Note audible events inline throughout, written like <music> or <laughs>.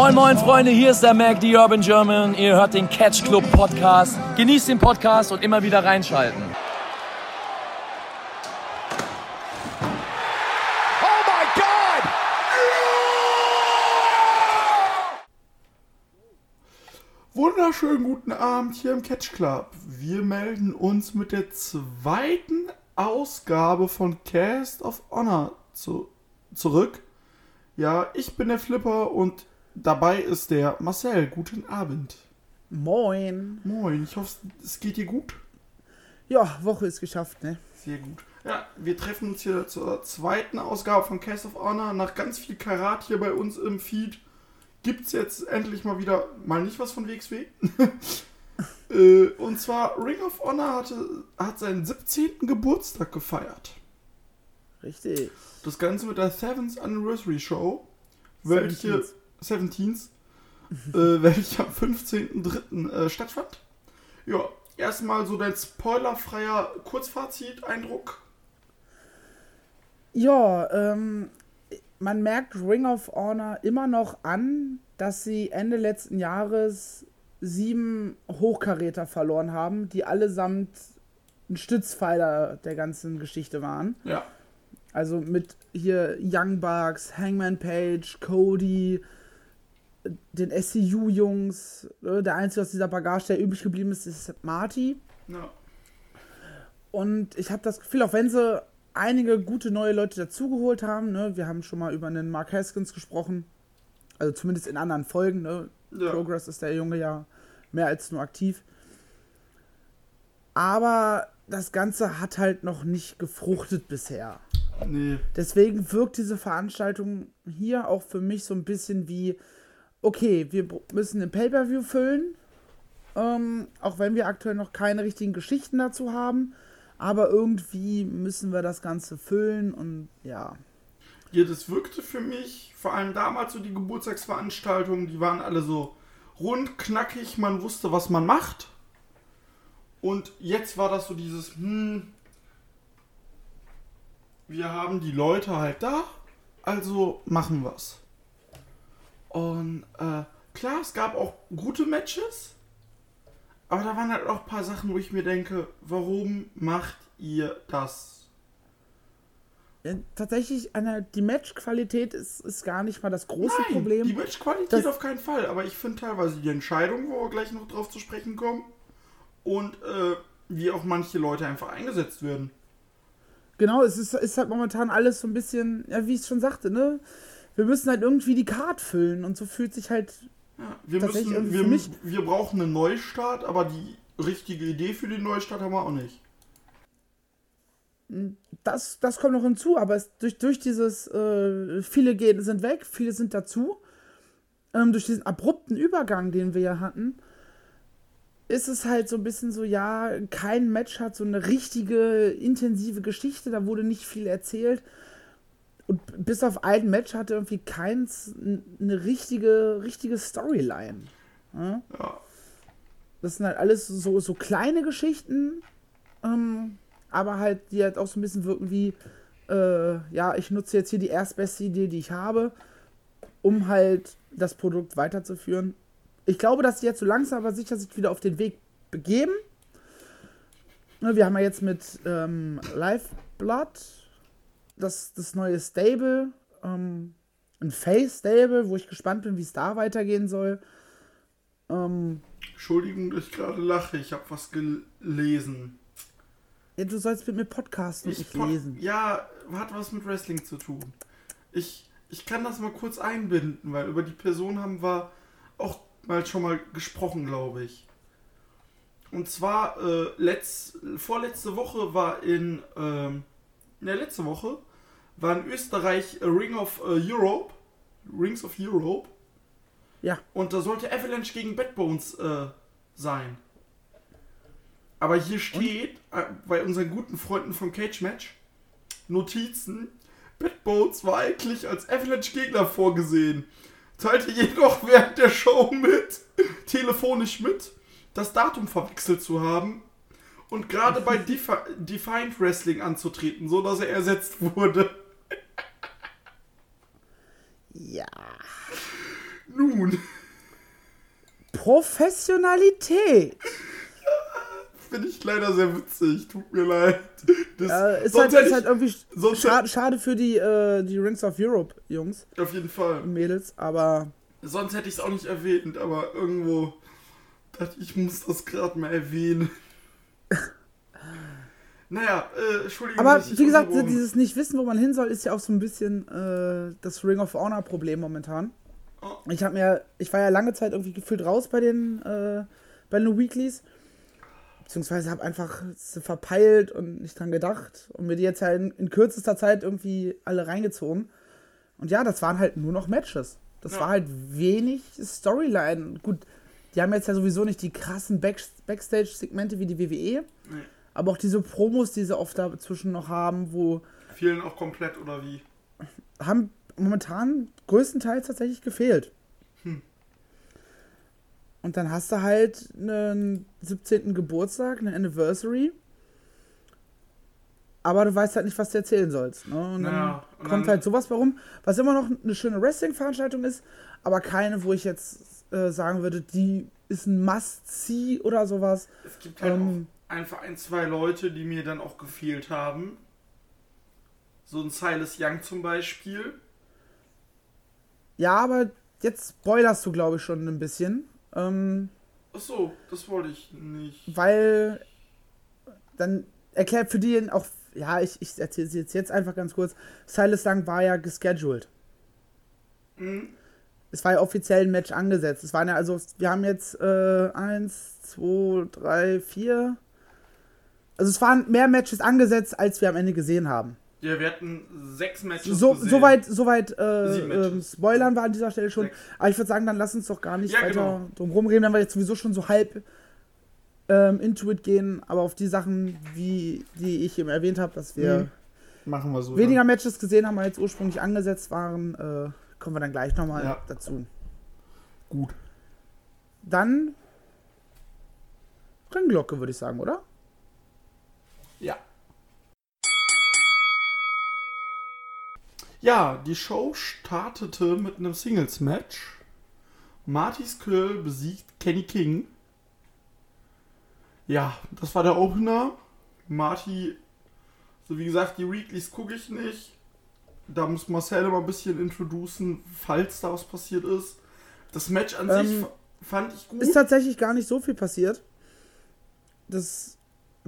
Moin moin Freunde, hier ist der Mac, die Urban German. Ihr hört den Catch Club Podcast. Genießt den Podcast und immer wieder reinschalten. Oh my God! Wunderschönen guten Abend hier im Catch Club. Wir melden uns mit der zweiten Ausgabe von Cast of Honor zu, zurück. Ja, ich bin der Flipper und dabei ist der Marcel. Guten Abend. Moin. Moin, ich hoffe, es geht dir gut. Ja, Woche ist geschafft, ne? Sehr gut. Ja, wir treffen uns hier zur zweiten Ausgabe von Cast of Honor. Nach ganz viel Karat hier bei uns im Feed gibt's jetzt endlich mal wieder mal nicht was von WXW. <laughs> äh, und zwar Ring of Honor hatte, hat seinen 17. Geburtstag gefeiert. Richtig. Das Ganze mit der 7th Anniversary Show, welche 17th, äh, <laughs> welche am 15.03. Äh, stattfand. Ja, erstmal so dein spoilerfreier Kurzfazit-Eindruck. Ja, ähm, man merkt Ring of Honor immer noch an, dass sie Ende letzten Jahres sieben Hochkaräter verloren haben, die allesamt ein Stützpfeiler der ganzen Geschichte waren. Ja. Also mit hier Young Bucks, Hangman Page, Cody, den SCU-Jungs. äh, Der einzige aus dieser Bagage, der übrig geblieben ist, ist Marty. ja. Und ich habe das Gefühl, auch wenn sie einige gute neue Leute dazugeholt haben, ne, wir haben schon mal über einen Mark Haskins gesprochen, also zumindest in anderen Folgen, ne, Ja. Progress ist der Junge ja mehr als nur aktiv. Aber das Ganze hat halt noch nicht gefruchtet bisher. Nee. Deswegen wirkt diese Veranstaltung hier auch für mich so ein bisschen wie, okay, wir müssen ein Pay-Per-View füllen, ähm, auch wenn wir aktuell noch keine richtigen Geschichten dazu haben, aber irgendwie müssen wir das Ganze füllen und ja. Ja, das wirkte für mich, vor allem damals so die Geburtstagsveranstaltungen, die waren alle so rund, knackig, man wusste, was man macht. Und jetzt war das so dieses, hm, wir haben die Leute halt da, also machen wir's. Und äh, klar, es gab auch gute Matches, aber da waren halt auch ein paar Sachen, wo ich mir denke, warum macht ihr das? Ja, Tatsächlich, eine, die Matchqualität ist, ist gar nicht mal das große Nein, Problem. Die Matchqualität auf keinen Fall, aber ich finde teilweise die Entscheidung, wo wir gleich noch drauf zu sprechen kommen, und äh, wie auch manche Leute einfach eingesetzt werden. Genau, es ist, ist halt momentan alles so ein bisschen, ja, wie ich schon sagte, ne? Wir müssen halt irgendwie die Card füllen und so fühlt sich halt Ja, wir, Tatsächlich müssen, irgendwie wir, für mich- wir brauchen einen Neustart, aber die richtige Idee für den Neustart haben wir auch nicht. das, das kommt noch hinzu, aber es, durch, durch dieses, äh, viele gehen, sind weg, viele sind dazu, ähm, durch diesen abrupten Übergang, den wir ja hatten, ist es halt so ein bisschen so, ja, kein Match hat so eine richtige, intensive Geschichte, da wurde nicht viel erzählt. Und bis auf ein Match hatte irgendwie keins eine richtige, richtige Storyline. Ja? Ja, Das sind halt alles so, so kleine Geschichten, ähm, aber halt, die halt auch so ein bisschen wirken wie, äh, ja, ich nutze jetzt hier die erstbeste Idee, die ich habe, um halt das Produkt weiterzuführen. Ich glaube, dass sie jetzt so langsam aber sicher sich wieder auf den Weg begeben. Wir haben ja jetzt mit ähm, Lifeblood das, das neue Stable, ähm, ein Face-Stable, wo ich gespannt bin, wie es da weitergehen soll. Ähm, Entschuldigung, dass ich gerade lache, ich habe was gelesen. Ja, du sollst mit mir podcasten Ich nicht po- lesen. Ja, hat was mit Wrestling zu tun. Ich, ich kann das mal kurz einbinden, weil über die Person haben wir auch mal schon mal gesprochen, glaube ich. Und zwar, äh, letzt, vorletzte Woche war in, ähm, ne, letzte Woche war in Österreich Ring of äh, Europe, Rings of Europe. Ja. Und da sollte Avalanche gegen Bad Bones äh, sein. Aber hier steht, äh, bei unseren guten Freunden vom Cage Match, Notizen, Bad Bones war eigentlich als Avalanche Gegner vorgesehen. Teilte jedoch <laughs> während der Show mit, telefonisch mit, das Datum verwechselt zu haben und gerade bei <laughs> Defi Defiant Wrestling anzutreten, so dass er ersetzt wurde. Ja. nun. Professionalität. Finde ich leider sehr witzig. Tut mir leid. Das, Äh, ist, halt, ist halt irgendwie schade, schade für die, äh, die Rings of Europe Jungs Auf jeden Fall. Mädels, aber Sonst hätte ich es auch nicht erwähnt, aber irgendwo dachte ich, ich muss das gerade mal erwähnen. <laughs> naja, äh, Entschuldigung. Aber wie gesagt, unterbrochen- dieses nicht wissen, wo man hin soll, ist ja auch so ein bisschen äh, das Ring of Honor Problem momentan. Oh. Ich habe mir, ich war ja lange Zeit irgendwie gefühlt raus bei den äh, bei den Weeklies, beziehungsweise habe einfach verpeilt und nicht dran gedacht und mir die jetzt halt in, in kürzester Zeit irgendwie alle reingezogen. Und ja, das waren halt nur noch Matches. Das Ja. war halt wenig Storyline. Gut, die haben jetzt ja sowieso nicht die krassen Back Backstage-Segmente wie die WWE. Aber auch diese Promos, die sie oft dazwischen noch haben, wo Vielen auch komplett oder wie? haben momentan größtenteils tatsächlich gefehlt. Hm. Und dann hast du halt einen 17. Geburtstag, eine Anniversary. Aber du weißt halt nicht, was du erzählen sollst. Ne? Und dann Naja, und kommt dann- halt sowas warum, was immer noch eine schöne Wrestling-Veranstaltung ist, aber keine, wo ich jetzt äh, sagen würde, die ist ein Must-See oder sowas. Es gibt halt Ähm. Einfach ein, zwei Leute, die mir dann auch gefehlt haben. So ein Silas Young zum Beispiel. Ja, aber jetzt spoilerst du, glaube ich, schon ein bisschen. Ähm, Achso, das wollte ich nicht. weil dann erklärt für die auch, ja, ich, ich erzähle es jetzt, jetzt einfach ganz kurz. Silas Lang war ja gescheduled. Mhm. Es war ja offiziell ein Match angesetzt. Es waren ja also, wir haben jetzt äh, eins, zwei, drei, vier. Also es waren mehr Matches angesetzt, als wir am Ende gesehen haben. Ja, wir hatten sechs Matches So, gesehen. soweit, soweit äh, ähm. Spoilern war an dieser Stelle schon. Sechs. Aber ich würde sagen, dann lass uns doch gar nicht Ja, weiter genau. drum rumreden, wenn wir jetzt sowieso schon so halb ähm, into it gehen. Aber auf die Sachen, wie die ich eben erwähnt habe, dass wir Mhm. Machen wir so. weniger Matches gesehen haben, als ursprünglich angesetzt waren, äh, kommen wir dann gleich nochmal Ja. dazu. Dann. Gut. Dann Ringglocke, würde ich sagen, oder? Ja. Ja, die Show startete mit einem Singles-Match. Marty Skull besiegt Kenny King. Ja, das war der Opener. Marty, so wie gesagt, die Weeklies gucke ich nicht. Da muss Marcel immer ein bisschen introducen, falls da was passiert ist. Das Match an sich Ähm, f- fand ich gut. Ist tatsächlich gar nicht so viel passiert. Das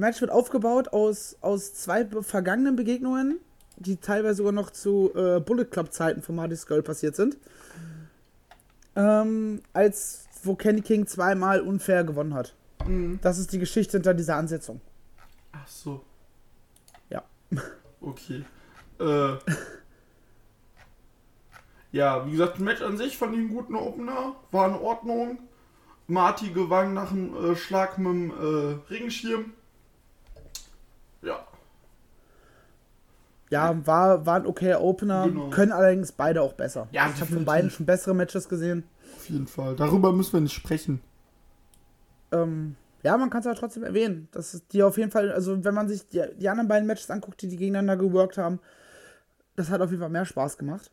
Match wird aufgebaut aus, aus zwei vergangenen Begegnungen, die teilweise sogar noch zu äh, Bullet Club Zeiten von Marty Skull passiert sind. Ähm, als wo Kenny King zweimal unfair gewonnen hat. Mhm. Das ist die Geschichte hinter dieser Ansetzung. Ach so. Ja. <laughs> Okay. Äh. ja, wie gesagt, das Match an sich fand ich einen guten Opener. War in Ordnung. Marty gewann nach dem äh, Schlag mit dem äh, Regenschirm. Ja. Ja, war, war ein okayer Opener. Genau. Können allerdings beide auch besser. Ja, ich habe von beiden schon bessere Matches gesehen. Auf jeden Fall. Darüber müssen wir nicht sprechen. Ähm, ja, man kann es aber trotzdem erwähnen. Das ist die auf jeden Fall, also wenn man sich die, die anderen beiden Matches anguckt, die die gegeneinander geworkt haben, das hat auf jeden Fall mehr Spaß gemacht.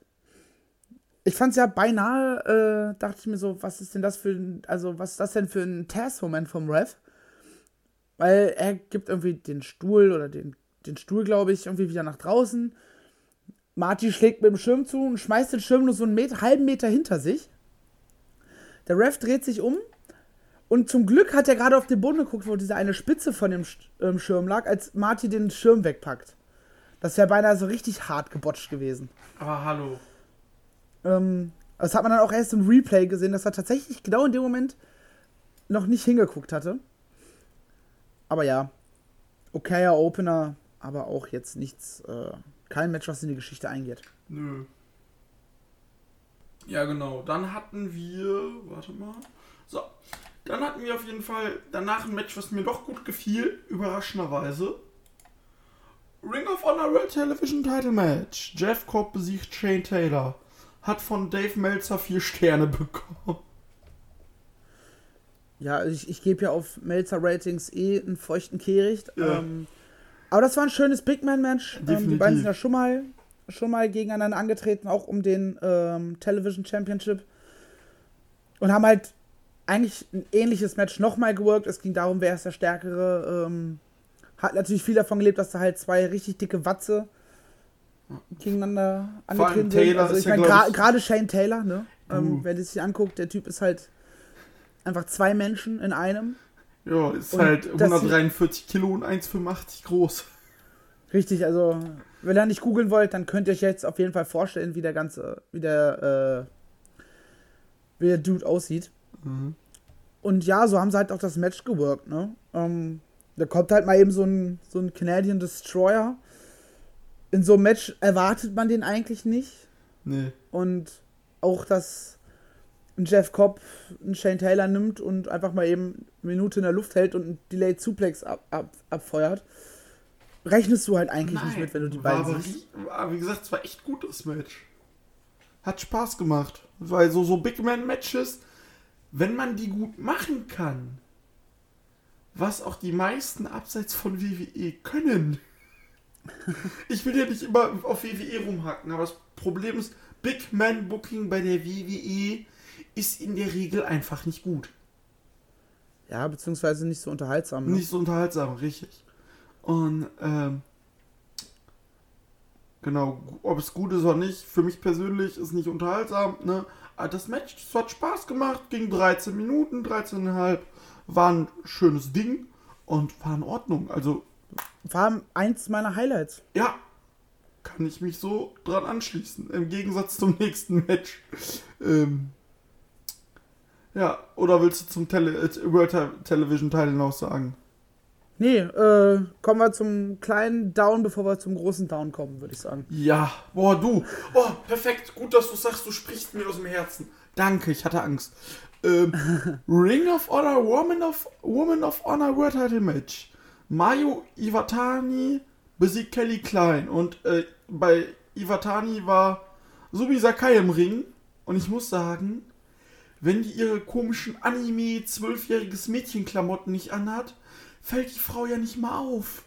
Ich fand es ja beinahe, äh, dachte ich mir so, was ist denn das für ein, also was ist das denn für ein Test-Moment vom Ref? Weil er gibt irgendwie den Stuhl oder den, den Stuhl, glaube ich, irgendwie wieder nach draußen. Marty schlägt mit dem Schirm zu und schmeißt den Schirm nur so einen Meter, halben Meter hinter sich. Der Ref dreht sich um und zum Glück hat er gerade auf den Boden geguckt, wo diese eine Spitze von dem ähm, Schirm lag, als Marty den Schirm wegpackt. Das wäre beinahe so richtig hart gebotcht gewesen. Aber hallo. Ähm, das hat man dann auch erst im Replay gesehen, dass er tatsächlich genau in dem Moment noch nicht hingeguckt hatte. Aber ja, okayer Opener, aber auch jetzt nichts, äh, kein Match, was in die Geschichte eingeht. Nö. Ja, genau. Dann hatten wir. Warte mal. So. Dann hatten wir auf jeden Fall danach ein Match, was mir doch gut gefiel, überraschenderweise. Ring of Honor World Television Title Match. Jeff Cobb besiegt Shane Taylor. Hat von Dave Meltzer vier Sterne <laughs> bekommen. Ja, ich, ich gebe ja auf Melzer Ratings eh einen feuchten Kehricht. Ja. Ähm, aber das war ein schönes Big Man-Match. Ähm, die beiden sind ja schon mal, schon mal gegeneinander angetreten, auch um den ähm, Television Championship. und haben halt eigentlich ein ähnliches Match nochmal geworkt. Es ging darum, wer ist der Stärkere. Ähm, hat natürlich viel davon gelebt, dass da halt zwei richtig dicke Watze gegeneinander angetreten Taylor sind. Also ist ich meine, gerade Shane Taylor, ne? Uh. wer das sich anguckt, der Typ ist halt einfach zwei Menschen in einem. Ja, ist Und halt das- 143 Kilo und 1,85 groß. Richtig, also wenn ihr nicht googeln wollt, dann könnt ihr euch jetzt auf jeden Fall vorstellen, wie der ganze, wie der, äh, wie der Dude aussieht. Und ja, so haben sie halt auch das Match geworkt, ne? Ähm, da kommt halt mal eben so ein, so ein Canadian Destroyer. In so einem Match erwartet man den eigentlich nicht. Nee. Und auch, dass ein Jeff Cobb einen Shane Taylor nimmt und einfach mal eben eine Minute in der Luft hält und einen Delayed Suplex ab, ab, abfeuert, rechnest du halt eigentlich nicht mit, wenn du die beiden aber siehst. wie, war, wie gesagt, es war echt gut, das Match. Hat Spaß gemacht. Weil so, so Big Man-Matches, wenn man die gut machen kann, was auch die meisten abseits von WWE können. <laughs> Ich will ja nicht immer auf WWE rumhacken, aber das Problem ist, Big Man Booking bei der WWE ist in der Regel einfach nicht gut. Ja, beziehungsweise nicht so unterhaltsam. Ne? Nicht so unterhaltsam, richtig. Und, ähm, genau, ob es gut ist oder nicht, für mich persönlich ist nicht unterhaltsam, ne? Aber das Match, das hat Spaß gemacht, ging 13 Minuten, 13,5, war ein schönes Ding und war in Ordnung. Also, War eins meiner Highlights. ja, kann ich mich so dran anschließen. Im Gegensatz zum nächsten Match. Ähm, ja, oder willst du zum Tele äh, World Te- Television Teil hinaus sagen? Nee, äh, kommen wir zum kleinen Down, bevor wir zum großen Down kommen, würde ich sagen. Ja, boah, du. Oh, perfekt. Gut, dass du sagst, du sprichst mir aus dem Herzen. Danke, ich hatte Angst. Ähm, <laughs> Ring of Honor, Woman of, Woman of Honor World Title Match. Mayu Iwatani besiegt Kelly Klein. Und äh, bei Iwatani war Subi Sakai im Ring. Und ich muss sagen, wenn die ihre komischen Anime zwölfjähriges Mädchenklamotten nicht anhat, fällt die Frau ja nicht mal auf.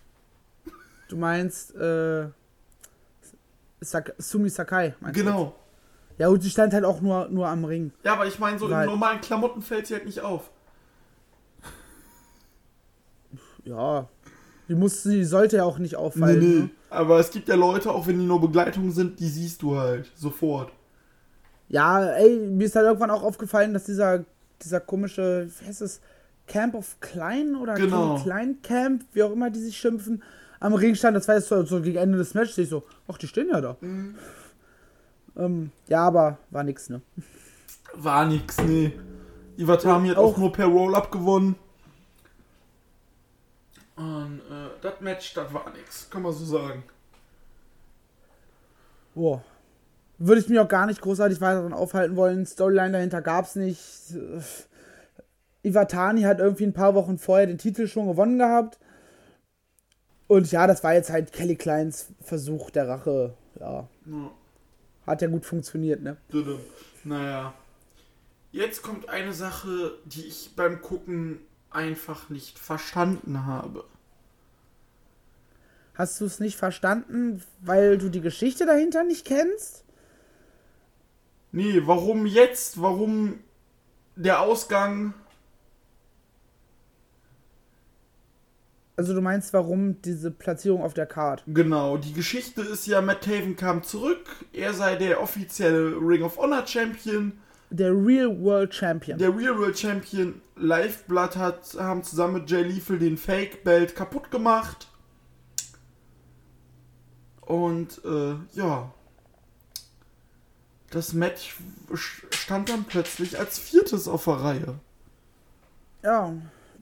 Du meinst, äh, Sak Sumi Sakai. meinst du Genau. jetzt? Ja, und sie stand halt auch nur, nur am Ring. Ja, aber ich meine, so Weil- in normalen Klamotten fällt sie halt nicht auf. Ja. Die muss, sie sollte ja auch nicht auffallen. Ne? Aber es gibt ja Leute, auch wenn die nur Begleitung sind, die siehst du halt sofort. Ja, ey, mir ist halt irgendwann auch aufgefallen, dass dieser, dieser komische, wie heißt es, Camp of Klein oder Genau. Klein Camp, wie auch immer die sich schimpfen, am Ring stand. Das war jetzt so, so gegen Ende des Matches. Ich so, ach, die stehen ja da. Ähm, ja, aber war nix, ne? War nix, nee. Iwatami hat auch, Auch- nur per Roll-Up gewonnen. Und äh, das Match, das war nix, kann man so sagen. Boah. Würde ich mich auch gar nicht großartig weiter daran aufhalten wollen. Storyline dahinter gab's nicht. Iwatani hat irgendwie ein paar Wochen vorher den Titel schon gewonnen gehabt. Und ja, das war jetzt halt Kelly Kleins Versuch der Rache. Ja, Ja. hat ja gut funktioniert, ne? Naja. Jetzt kommt eine Sache, die ich beim Gucken einfach nicht verstanden habe. Hast du es nicht verstanden, weil du die Geschichte dahinter nicht kennst? Nee, warum jetzt? Warum der Ausgang? Also du meinst, warum diese Platzierung auf der Card? Genau, die Geschichte ist ja, Matt Taven kam zurück, er sei der offizielle Ring of Honor Champion, Der Real World Champion. der Real World Champion Lifeblood hat, haben zusammen mit Jay Lethal den Fake Belt kaputt gemacht. Und äh, ja, das Match stand dann plötzlich als viertes auf der Reihe. Ja,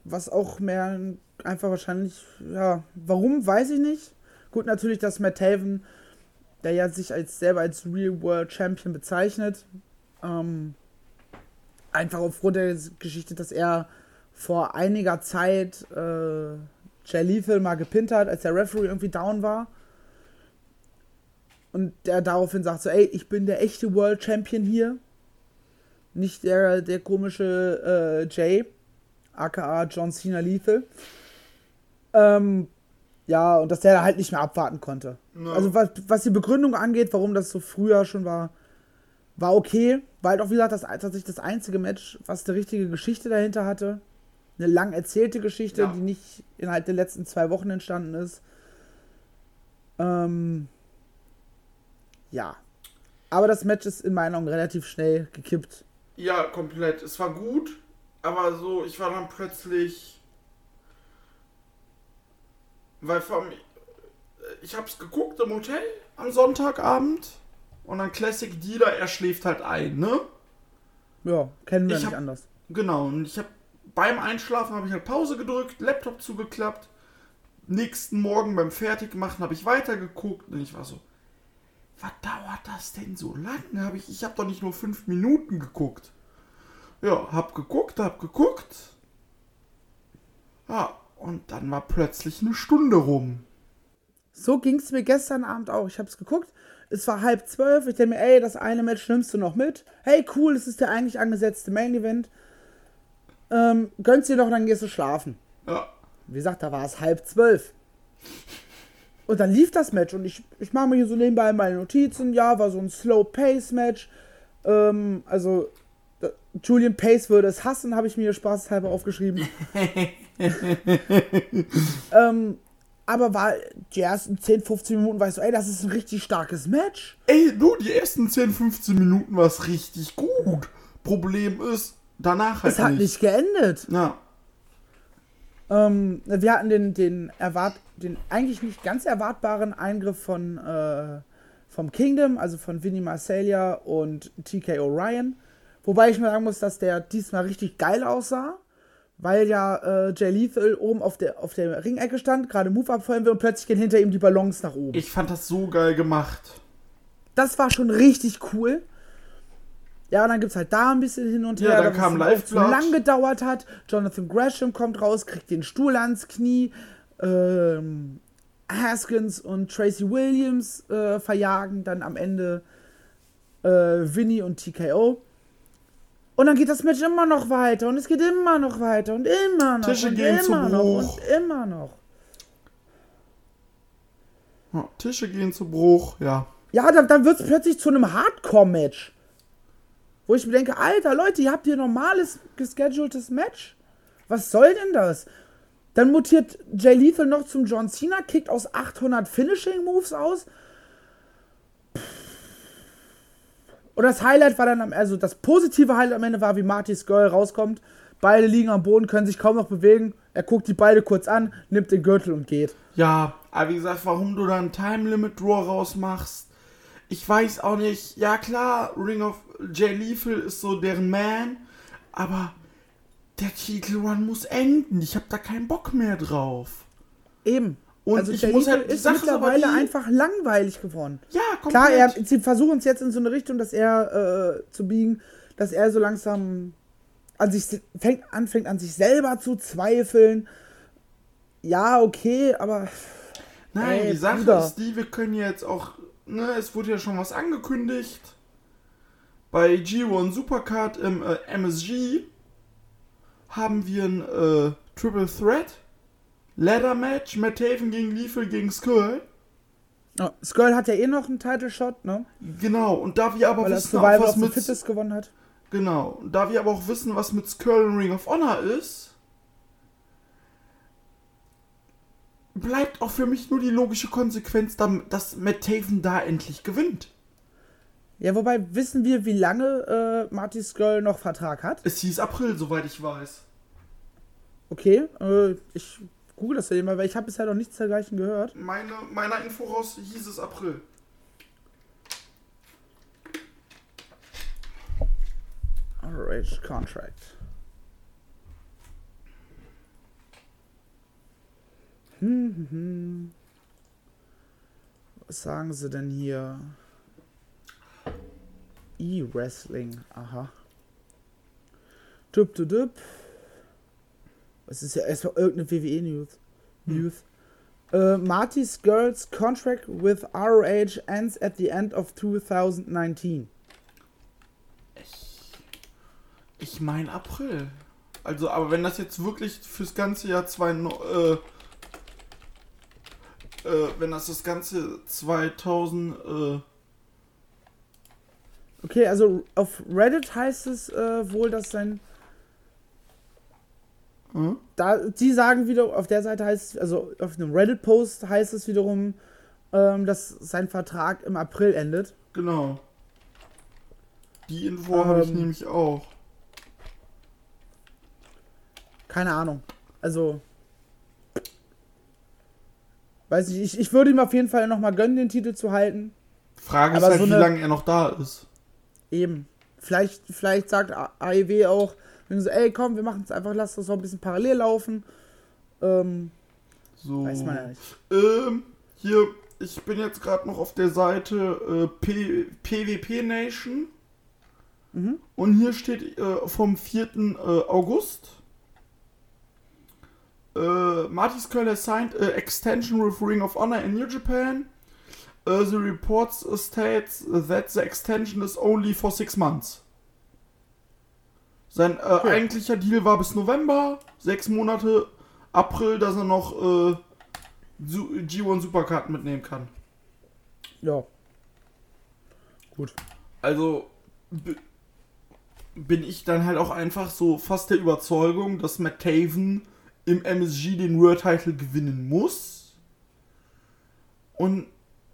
was auch mehr einfach wahrscheinlich, ja, warum, weiß ich nicht. Gut, natürlich, dass Matt Taven, der ja sich als selber als Real World Champion bezeichnet, ähm, einfach aufgrund der Geschichte, dass er vor einiger Zeit äh, Jay Lethal mal gepinnt hat, als der Referee irgendwie down war. Und der daraufhin sagt so, ey, ich bin der echte World Champion hier. Nicht der, der komische äh, Jay aka John Cena Lethal. Ähm, ja, und dass der da halt nicht mehr abwarten konnte. Ja. Also was, was die Begründung angeht, warum das so früher schon war, war okay. War halt auch, wie gesagt, das tatsächlich das einzige Match, was eine richtige Geschichte dahinter hatte. Eine lang erzählte Geschichte, Ja. die nicht innerhalb der letzten zwei Wochen entstanden ist. Ähm, ja. Aber das Match ist in meinen Augen relativ schnell gekippt. Ja, komplett. Es war gut, aber so, ich war dann plötzlich. Weil vom. Ich hab's geguckt im Hotel am Sonntagabend und dann Classic Dealer, er schläft halt ein, ne? Ja, kennen wir Ich nicht hab- anders. Genau, und ich hab beim Einschlafen habe ich halt Pause gedrückt, Laptop zugeklappt. Nächsten Morgen beim Fertigmachen habe ich weitergeguckt und ich war so, was dauert das denn so lange? Hab ich ich habe doch nicht nur fünf Minuten geguckt. Ja, hab geguckt, hab geguckt. Ja, und dann war plötzlich eine Stunde rum. So ging es mir gestern Abend auch. Ich habe es geguckt. Es war halb zwölf. Ich denke mir, ey, das eine Match nimmst du noch mit. Hey, cool, es ist der eigentlich angesetzte Main Event. Ähm, gönnst dir doch, dann gehst du schlafen. Ja, Wie gesagt, da war es halb zwölf. Und dann lief das Match und ich, ich mache mir hier so nebenbei meine Notizen. Ja, war so ein Slow-Pace-Match. Ähm, also, Julian Pace würde es hassen, habe ich mir spaßhalber aufgeschrieben. <laughs> ähm, aber war die ersten 10, 15 Minuten, weißt du, ey, das ist ein richtig starkes Match. ey, du, die ersten 10, 15 Minuten war es richtig gut. Problem ist, danach halt Es hat nicht geendet. Ja, Ähm, wir hatten den, den, erwart den eigentlich nicht ganz erwartbaren Eingriff von äh, vom Kingdom, also von Vinny Marcellia und TK O'Ryan. Wobei ich mir sagen muss, dass der diesmal richtig geil aussah, weil ja äh, Jay Lethal oben auf der, auf der Ringecke stand, gerade Move abfeuern will und plötzlich gehen hinter ihm die Ballons nach oben. ich fand das so geil gemacht. das war schon richtig cool. Ja, und dann gibt es halt da ein bisschen hin und Ja, her, dann dass es kam auch zu lang gedauert hat. Jonathan Gresham kommt raus, kriegt den Stuhl ans Knie. Ähm, Haskins und Tracy Williams äh, verjagen dann am Ende äh, Vinny und TKO. Und dann geht das Match immer noch weiter und es geht immer noch weiter und immer noch Tische und gehen zu immer noch Bruch. und immer noch. Ja, Tische gehen zu Bruch, ja. Ja, dann, dann wird es plötzlich zu einem Hardcore-Match. Wo ich mir denke, Alter, Leute, ihr habt hier normales, geschedultes Match. Was soll denn das? Dann mutiert Jay Lethal noch zum John Cena, kickt aus 800 Finishing-Moves aus. Und das Highlight war dann am, also das positive Highlight am Ende war, wie Marty's Girl rauskommt. Beide liegen am Boden, können sich kaum noch bewegen. Er guckt die beide kurz an, nimmt den Gürtel und geht. Ja, aber wie gesagt, warum du da ein Time Limit Draw rausmachst, ich weiß auch nicht. Ja klar, Ring of Jay Lethal ist so deren Man, aber der Titelrun muss enden. Ich hab da keinen Bock mehr drauf. Eben. Und also ich Jay muss Lethal halt- die ist Sache mittlerweile die- einfach langweilig geworden. Ja, Klar, er, komplett. sie versuchen es jetzt in so eine Richtung, dass er äh, zu biegen, dass er so langsam an sich fängt, anfängt an sich selber zu zweifeln. Ja, okay, aber Nein, Ey, die Sache Bruder. ist die, wir können jetzt auch, ne, es wurde ja schon was angekündigt. Bei G1 Supercard im äh, MSG haben wir ein äh, Triple Threat Ladder Match, Matt Taven gegen Lethal gegen Skull. ja, Skull hat ja eh noch einen Title Shot, ne? Genau, und da wir aber Weil wissen, auch, was mit Fittest gewonnen hat. genau, und da wir aber auch wissen, was mit Skull und Ring of Honor ist, bleibt auch für mich nur die logische Konsequenz, dass Matt Taven da endlich gewinnt. Ja, wobei wissen wir, wie lange äh, Marty Skull noch Vertrag hat? Es hieß April, soweit ich weiß. Okay, äh, ich google das ja mal, weil ich habe bisher noch nichts dergleichen gehört. Meine, meiner Info raus hieß es April. RH Contract. Hm, hm, hm. Was sagen sie denn hier? E-Wrestling, aha. Dup, dup, dup. Es ist ja erstmal irgendeine WWE-News. News. Äh, Marty's Girls Contract with ROH ends at the end of 2019. Ich meine April. Also, aber wenn das jetzt wirklich fürs ganze Jahr zwei, äh, äh, wenn das das ganze 2000, äh, Okay, also auf Reddit heißt es äh, wohl, dass sein. Hm? Da, die sagen wieder, auf der Seite heißt es, also auf einem Reddit-Post heißt es wiederum, ähm, dass sein Vertrag im April endet. Genau. Die Info habe ich Ähm. nämlich auch. Keine Ahnung. Also. Weiß ich, ich, ich würde ihm auf jeden Fall nochmal gönnen, den Titel zu halten. Frage ist halt, so wie lange er noch da ist. Eben. Vielleicht, vielleicht sagt AEW auch, wenn so, ey komm, wir machen es einfach, lass das so ein bisschen parallel laufen. Ähm, So. weiß man ja nicht. Ähm, hier, ich bin jetzt gerade noch auf der Seite äh, P PWP Nation. Mhm. Und hier steht äh, vom 4. Äh, August. Äh, Marty Skull has signed a extension with Ring of Honor in New Japan. Uh, the reports states that the extension is only for six months. Sein äh, Okay. eigentlicher Deal war bis November, sechs Monate, April, dass er noch äh, Su- G1 Superkarten mitnehmen kann. Ja. Gut. Also bin ich dann halt auch einfach so fast der Überzeugung, dass Matt Taven im MSG den World Title gewinnen muss. Und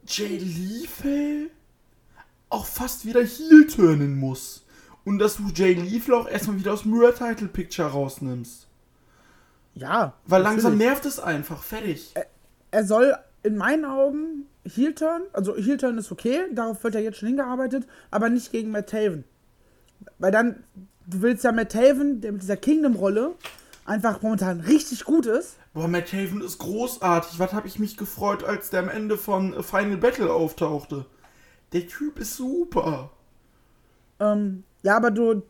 Jay Lethal auch fast wieder Heel turnen muss. Und dass du Jay Lethal auch erstmal wieder aus dem World Title Picture rausnimmst. Ja. Weil langsam nervt es einfach. Fertig. Er soll in meinen Augen Heel Turn, also Heel Turn ist okay, darauf wird er jetzt schon hingearbeitet, aber nicht gegen Matt Taven. Weil dann, du willst ja Matt Taven, der mit dieser Kingdom-Rolle einfach momentan richtig gut ist. Boah, Matt Taven ist großartig. Was habe ich mich gefreut, als der am Ende von äh, Final Battle auftauchte. Der Typ ist super. Ähm, ja, aber du,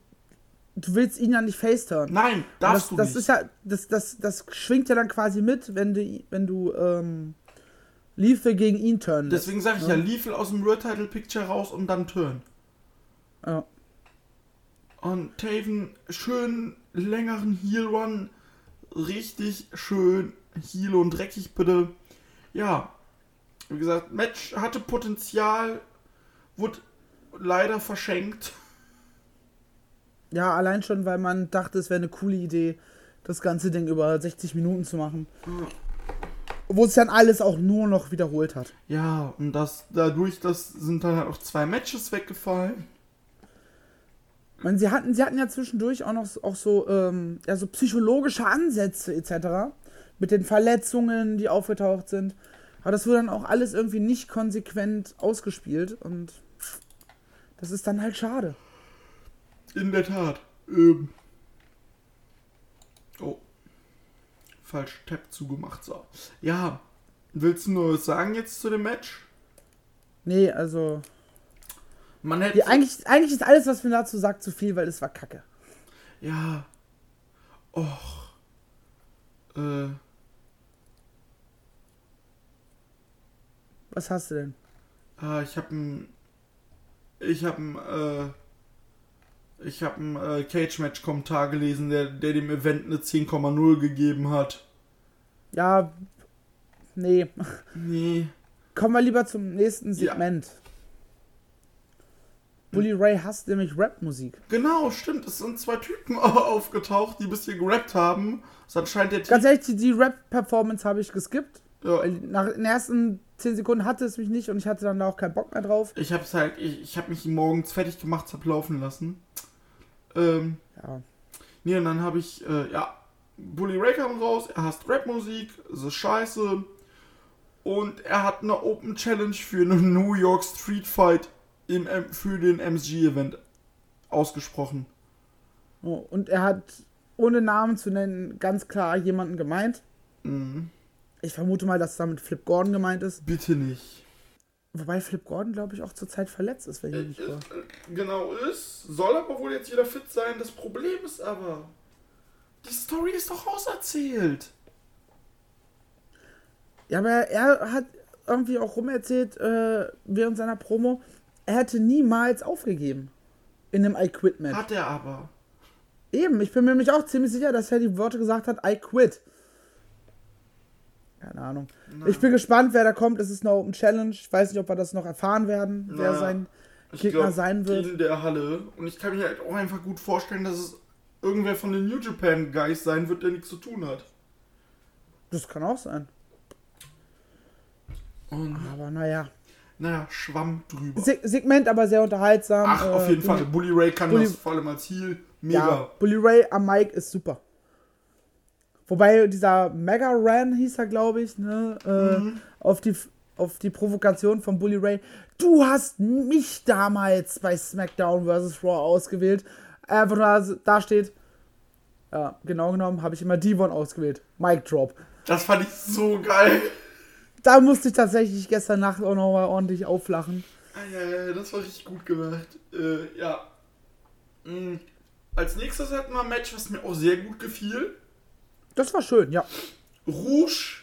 du willst ihn ja nicht face-turn. Nein, das, darfst du das nicht. ist ja, das, das, das schwingt ja dann quasi mit, wenn du, wenn du ähm, Liefe gegen ihn turnen lässt. Deswegen sage ich ja, Lethal aus dem World Title Picture raus und dann Turn. Ja. Und Taven, schön längeren Heel Run. Richtig schön Heel und dreckig bitte. Ja, wie gesagt, Match hatte Potenzial, wurde leider verschenkt. Ja, allein schon, weil man dachte, es wäre eine coole Idee, das ganze Ding über 60 Minuten zu machen. Wo es dann alles auch nur noch wiederholt hat. Ja, und das dadurch, das sind dann halt auch zwei Matches weggefallen. Ich meine, sie hatten, sie hatten ja zwischendurch auch noch so- auch so, ähm, ja, so psychologische Ansätze etc. Mit den Verletzungen, die aufgetaucht sind. Aber das wurde dann auch alles irgendwie nicht konsequent ausgespielt und das ist dann halt schade. In der Tat. Ähm. Oh. Falsch Tab zugemacht. So. Ja. Willst du nur was sagen jetzt zu dem Match? Nee, also. Man hätte. Die, eigentlich, eigentlich ist alles, was man dazu sagt, zu viel, weil es war kacke. Ja. Och. Äh. Was hast du denn? Ah, ich hab ein. Ich hab ein. Äh, ich hab ein äh, Cage-Match-Kommentar gelesen, der, der dem Event eine 10,0 gegeben hat. Ja, nee. Nee. Kommen wir lieber zum nächsten Ja. Bully Ray hasst nämlich Rap-Musik. Genau, stimmt. Es sind zwei Typen <laughs> aufgetaucht, die ein bisschen gerappt haben. Das anscheinend der Ganz Typ. ehrlich, die, die Rap-Performance habe ich geskippt. Ja, nach den ersten 10 Sekunden hatte es mich nicht und ich hatte dann auch keinen Bock mehr drauf. ich hab's halt, ich, ich hab mich morgens fertig gemacht, hab laufen lassen. Ähm, Ja. nee, und dann habe ich, äh, ja, Bully Ray kam raus, er hasst Rapmusik, es ist scheiße. Und er hat eine Open Challenge für eine New York Street Fight im, für den MSG-Event ausgesprochen. Oh, Und er hat, ohne Namen zu nennen, ganz klar jemanden gemeint. Mhm. Ich vermute mal, dass damit Flip Gordon gemeint ist. Bitte nicht. Wobei Flip Gordon, glaube ich, auch zurzeit verletzt ist, wenn ich Äh, nicht irre. äh, genau ist. Soll aber wohl jetzt wieder fit sein. Das Problem ist aber, die Story ist doch auserzählt. Ja, aber er hat irgendwie auch rumerzählt, äh, während seiner Promo, er hätte niemals aufgegeben. In einem I Quit Match. Hat er aber. Eben, ich bin mir nämlich auch ziemlich sicher, dass er die Worte gesagt hat, I quit. Keine Ahnung. Ich bin gespannt, wer da kommt. Es ist eine Open Challenge. Ich weiß nicht, ob wir das noch erfahren werden, wer Na. sein Gegner glaub, sein wird. In der Halle. Und ich kann mir halt auch einfach gut vorstellen, dass es irgendwer von den New Japan Guys sein wird, der nichts zu tun hat. Das kann auch sein. Und Aber naja. Naja, Schwamm drüber. Se Segment aber sehr unterhaltsam. Ach, auf Äh, jeden Fall. Bully Ray kann Bully- das vor allem als Heel. Mega. Ja, Bully Ray am Mic ist super. Wobei dieser Mega Ran hieß er, glaube ich, ne? Äh, Mhm. auf, die, auf die Provokation von Bully Ray. Du hast mich damals bei SmackDown vs. Raw ausgewählt. Einfach da, da steht. Ja, genau genommen habe ich immer Devon ausgewählt. Mic Drop. Das fand ich so geil. Da musste ich tatsächlich gestern Nacht auch nochmal ordentlich auflachen. Ah, ja, ja, das war richtig gut gemacht. Äh, ja. Mm. Als nächstes hatten wir ein Match, was mir auch sehr gut gefiel. Das war schön, ja. Rouge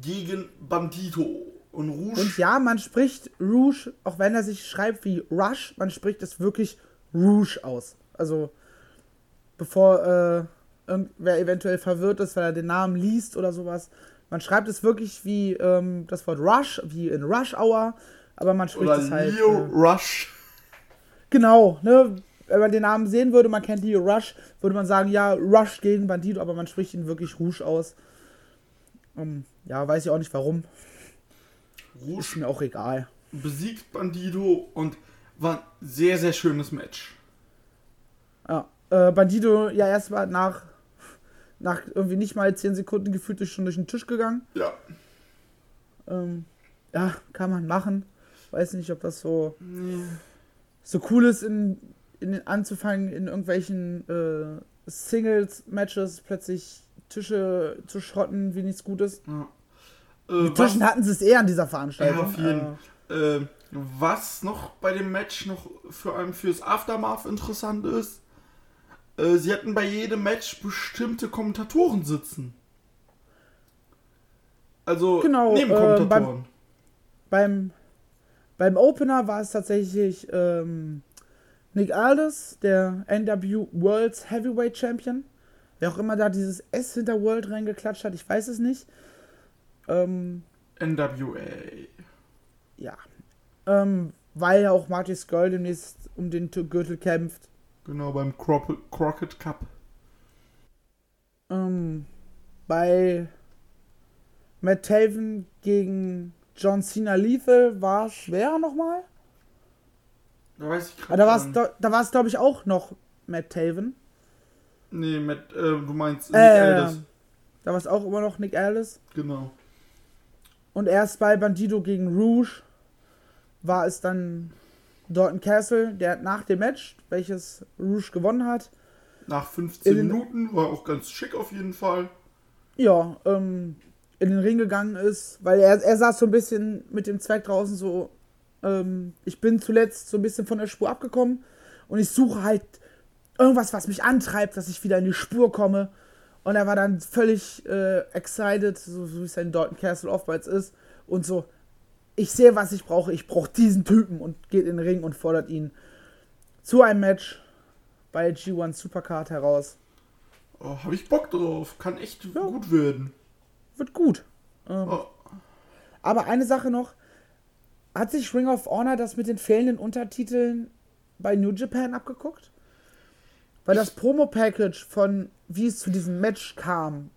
gegen Bandito. Und Rouge. Und ja, man spricht Rouge, auch wenn er sich schreibt wie Rush, man spricht es wirklich Rouge aus. Also, bevor äh, irgendwer eventuell verwirrt ist, weil er den Namen liest oder sowas. Man schreibt es wirklich wie ähm, das Wort Rush, wie in Rush Hour, aber man spricht oder es halt. Leo Äh, Rush. genau, ne? Wenn man den Namen sehen würde, man kennt Leo Rush, würde man sagen, ja, Rush gegen Bandito, aber man spricht ihn wirklich Rouge aus. Ähm, ja, weiß ich auch nicht warum. Ist Rouge mir auch egal. besiegt Bandito und war ein sehr, sehr schönes Match. Ja, äh, Bandido ja erstmal nach, nach irgendwie nicht mal 10 Sekunden gefühlt ist schon durch den Tisch gegangen. Ja. Ähm, ja, kann man machen. Weiß nicht, ob das so, so cool ist, in, in anzufangen, in irgendwelchen äh, Singles-Matches plötzlich Tische zu schrotten, wie nichts Gutes. ja. Äh, Tischen hatten sie es eher an dieser Veranstaltung. Ja. Äh, äh, was noch bei dem Match noch für einen fürs Aftermath interessant ist, äh, sie hatten bei jedem Match bestimmte Kommentatoren sitzen. Also Genau, Nebenkommentatoren. beim, beim Opener war es tatsächlich ähm, Nick Aldis, der NW World's Heavyweight Champion. Wer auch immer da dieses S hinter World reingeklatscht hat, ich weiß es nicht. Ähm, NWA. ja. Ähm, weil ja auch Marty Skull demnächst um den Gürtel kämpft. Genau, beim Cro Crockett Cup. Ähm, bei Matt Taven gegen John Cena Lethal war es schwer nochmal. Da weiß ich gerade. da war es, ähm, da, da war es glaube ich, auch noch Matt Taven. Nee, mit, äh, du meinst Nick Äh, Aldis. da war es auch immer noch Nick Aldis. Genau. Und erst bei Bandido gegen Rouge war es dann Dalton Castle, der nach dem Match, welches Rouge gewonnen hat, Nach 15 In den- Minuten war auch ganz schick auf jeden Fall. ja, ähm, in den Ring gegangen ist, weil er, er saß so ein bisschen mit dem Zweck draußen so, ähm, ich bin zuletzt so ein bisschen von der Spur abgekommen und ich suche halt irgendwas, was mich antreibt, dass ich wieder in die Spur komme. Und er war dann völlig äh, excited, so, so wie es ein Dalton Castle oftmals ist. Und so, ich sehe, was ich brauche. Ich brauche diesen Typen und geht in den Ring und fordert ihn zu einem Match bei G1 Supercard heraus. Oh, hab ich Bock drauf. Kann echt gut werden. Wird gut. Ähm, Oh, Aber eine Sache noch. Hat sich Ring of Honor das mit den fehlenden Untertiteln bei New Japan abgeguckt? Weil das Promo-Package von wie es zu diesem Match kam,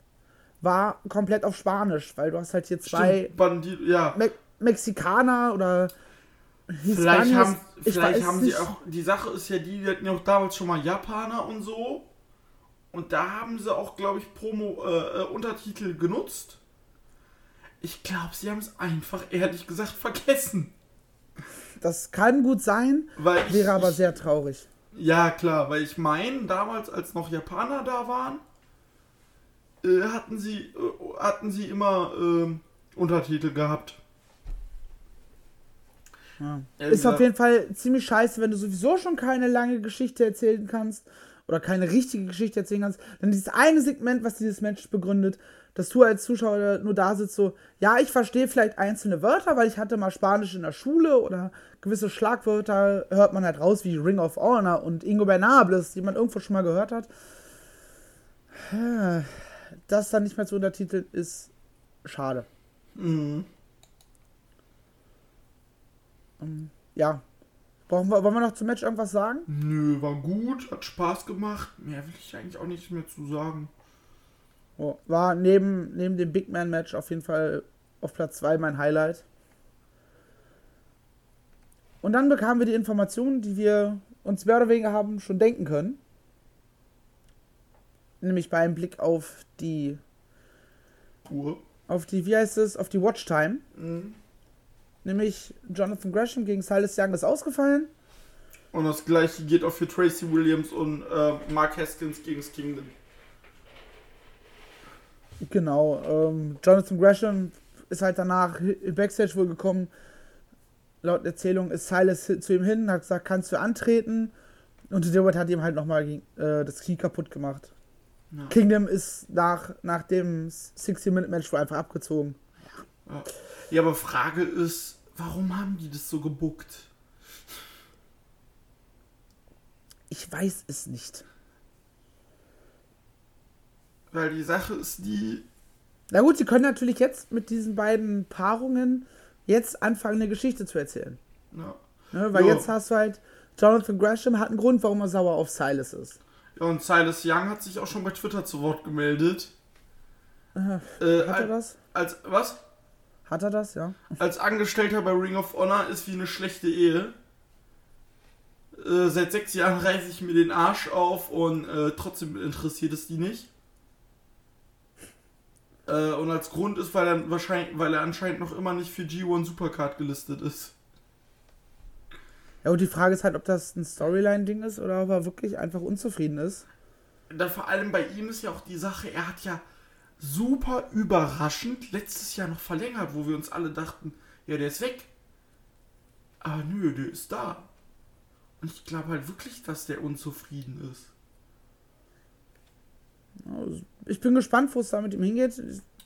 war komplett auf Spanisch, weil du hast halt hier zwei stimmt, Bandit, ja. Me Mexikaner oder Vielleicht Hispanios. haben, Ich vielleicht haben sie auch, die Sache ist ja die, wir hatten ja auch damals schon mal Japaner und so. Und da haben sie auch, glaube ich, Promo-Untertitel genutzt. Ich glaube, sie haben es einfach, ehrlich gesagt, vergessen. Das kann gut sein, Weil ich, wäre aber ich, sehr traurig. Ja, klar, weil ich meine, damals, als noch Japaner da waren, äh, hatten sie, äh, hatten sie immer ähm, Untertitel gehabt. Ja. Ist auf jeden Fall ziemlich scheiße, wenn du sowieso schon keine lange Geschichte erzählen kannst oder keine richtige Geschichte erzählen kannst. Dann dieses eine Segment, was dieses Match begründet, dass du als Zuschauer nur da sitzt, so, ja, ich verstehe vielleicht einzelne Wörter, weil ich hatte mal Spanisch in der Schule oder gewisse Schlagwörter hört man halt raus, wie Ring of Honor und Ingo Bernables, die man irgendwo schon mal gehört hat. Das dann nicht mehr zu untertiteln, ist schade. Mhm. Ja. Brauchen wir, wollen wir noch zum Match irgendwas sagen? Nö, war gut, hat Spaß gemacht. Mehr will ich eigentlich auch nicht mehr zu sagen. Oh, war neben, neben dem Big Man Match auf jeden Fall auf Platz 2 mein Highlight. Und dann bekamen wir die Informationen, die wir uns mehr oder weniger haben schon denken können. Nämlich beim Blick auf die, Uhr. auf die, wie heißt es, auf die Watchtime. Mhm. Nämlich Jonathan Gresham gegen Silas Young ist ausgefallen. Und das gleiche geht auch für Tracy Williams und äh, Mark Haskins gegen das Kingdom. Genau, ähm, Jonathan Gresham ist halt danach Backstage wohl gekommen. Laut Erzählung ist Silas zu ihm hin, hat gesagt, kannst du antreten? Und Stewart hat ihm halt nochmal äh, das Knie kaputt gemacht. Ja. Kingdom ist nach, nach dem 60-Minute-Match wohl einfach abgezogen. Ja. ja, aber Frage ist, warum haben die das so gebuckt? Ich weiß es nicht. Weil die Sache ist die, Na gut, sie können natürlich jetzt mit diesen beiden Paarungen jetzt anfangen, eine Geschichte zu erzählen. ja. Ne? Weil Ja. jetzt hast du halt, Jonathan Gresham hat einen Grund, warum er sauer auf Silas ist. ja, und Silas Young hat sich auch schon bei Twitter zu Wort gemeldet. Äh, Hat er als, das? als, was? Hat er das, ja? Als Angestellter bei Ring of Honor ist wie eine schlechte Ehe. Äh, seit sechs Jahren reiße ich mir den Arsch auf und äh, trotzdem interessiert es die nicht. Äh, und als Grund ist, weil er wahrscheinlich, weil er anscheinend noch immer nicht für G1 Supercard gelistet ist. Ja, und die Frage ist halt, ob das ein Storyline-Ding ist oder ob er wirklich einfach unzufrieden ist. Da vor allem bei ihm ist ja auch die Sache, er hat ja super überraschend letztes Jahr noch verlängert, wo wir uns alle dachten, ja, der ist weg. Aber nö, der ist da. Und ich glaube halt wirklich, dass der unzufrieden ist. Also, ich bin gespannt, wo es da mit ihm hingeht.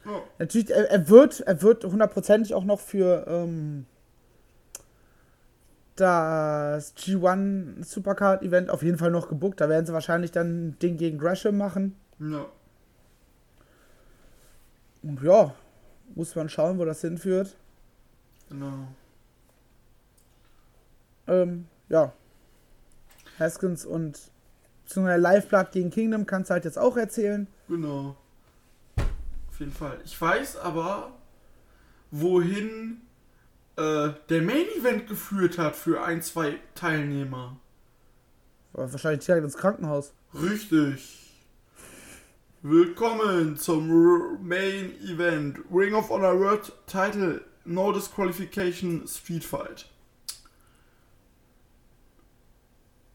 Ja. Natürlich, er, er wird, er wird hundertprozentig auch noch für ähm, das G1 Supercard Event auf jeden Fall noch gebuckt. Da werden sie wahrscheinlich dann ein Ding gegen Gresham machen. Ja. Ja, muss man schauen, wo das hinführt. Genau. Ähm, ja. Haskins und beziehungsweise Liveblood gegen Kingdom kannst du halt jetzt auch erzählen. Genau. Auf jeden Fall. Ich weiß aber, wohin äh, der Main Event geführt hat für ein, zwei Teilnehmer. Wahrscheinlich direkt ins Krankenhaus. Richtig. Willkommen zum Main Event. Ring of Honor World Title No Disqualification Street Fight.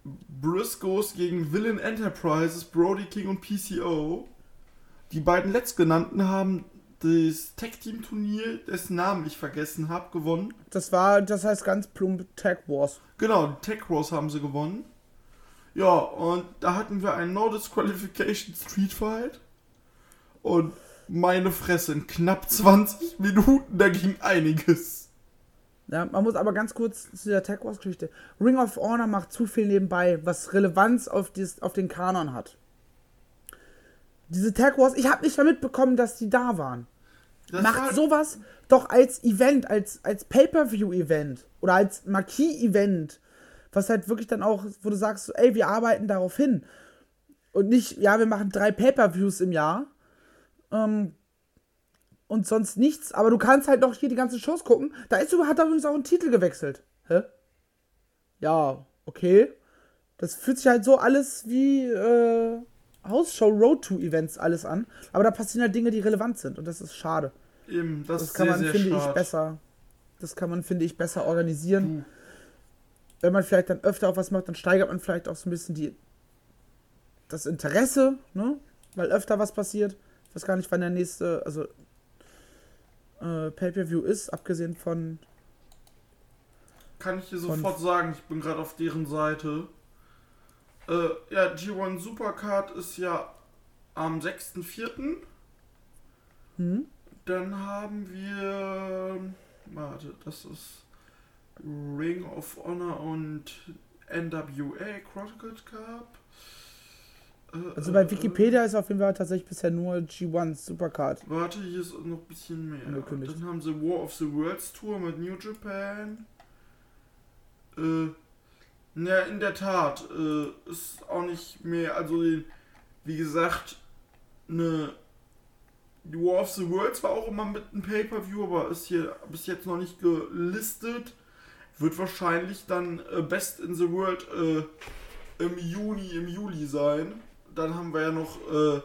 Briscoes gegen Villain Enterprises, Brody King und PCO. Die beiden letztgenannten haben das Tag Team Turnier, dessen Namen ich vergessen habe, gewonnen. Das war, das heißt ganz plump Tag Wars. Genau, Tech Wars haben sie gewonnen. Ja, und da hatten wir einen No Disqualification Street Fight. Und meine Fresse, in knapp 20 Minuten, da ging einiges. Ja, man muss aber ganz kurz zu der Tag Wars Geschichte. Ring of Honor macht zu viel nebenbei, was Relevanz auf, dies, auf den Kanon hat. Diese Tag Wars, ich habe nicht mehr mitbekommen, dass die da waren. Das Macht war- sowas doch als Event, als, als Pay-Per-View-Event oder als Marquis-Event, was halt wirklich dann auch, wo du sagst, ey, wir arbeiten darauf hin. Und nicht, ja, wir machen drei Pay-Per-Views im Jahr ähm, und sonst nichts, aber du kannst halt doch hier die ganzen Shows gucken. Da ist hat er übrigens auch einen Titel gewechselt. Hä? Ja, okay. Das fühlt sich halt so alles wie äh, Hausshow Road to Events alles an. Aber da passieren halt Dinge, die relevant sind und das ist schade. Eben, das, Das kann sehr, man, sehr finde ich, schade. besser. Das kann man, finde ich, besser organisieren. Du, Wenn man vielleicht dann öfter auf was macht, dann steigert man vielleicht auch so ein bisschen die, das Interesse, ne? Weil öfter was passiert. Ich weiß gar nicht, wann der nächste, also äh, Pay-Per-View ist, abgesehen von. kann ich dir sofort sagen, ich bin gerade auf deren Seite. Äh, ja, G1 Supercard ist ja am 6.4. Hm? Dann haben wir. Warte, das ist Ring of Honor und NWA Chronicle Cup. Also bei Wikipedia ist auf jeden Fall tatsächlich bisher nur G1 Supercard. Warte, hier ist noch ein bisschen mehr. Angekündigt. Dann haben sie War of the Worlds Tour mit New Japan. Äh, ja, in der Tat. Äh, ist auch nicht mehr, also wie gesagt, eine War of the Worlds war auch immer mit einem Pay-Per-View, aber ist hier bis jetzt noch nicht gelistet. Wird wahrscheinlich dann äh, Best in the World äh, im Juni, im Juli sein. Dann haben wir ja noch äh,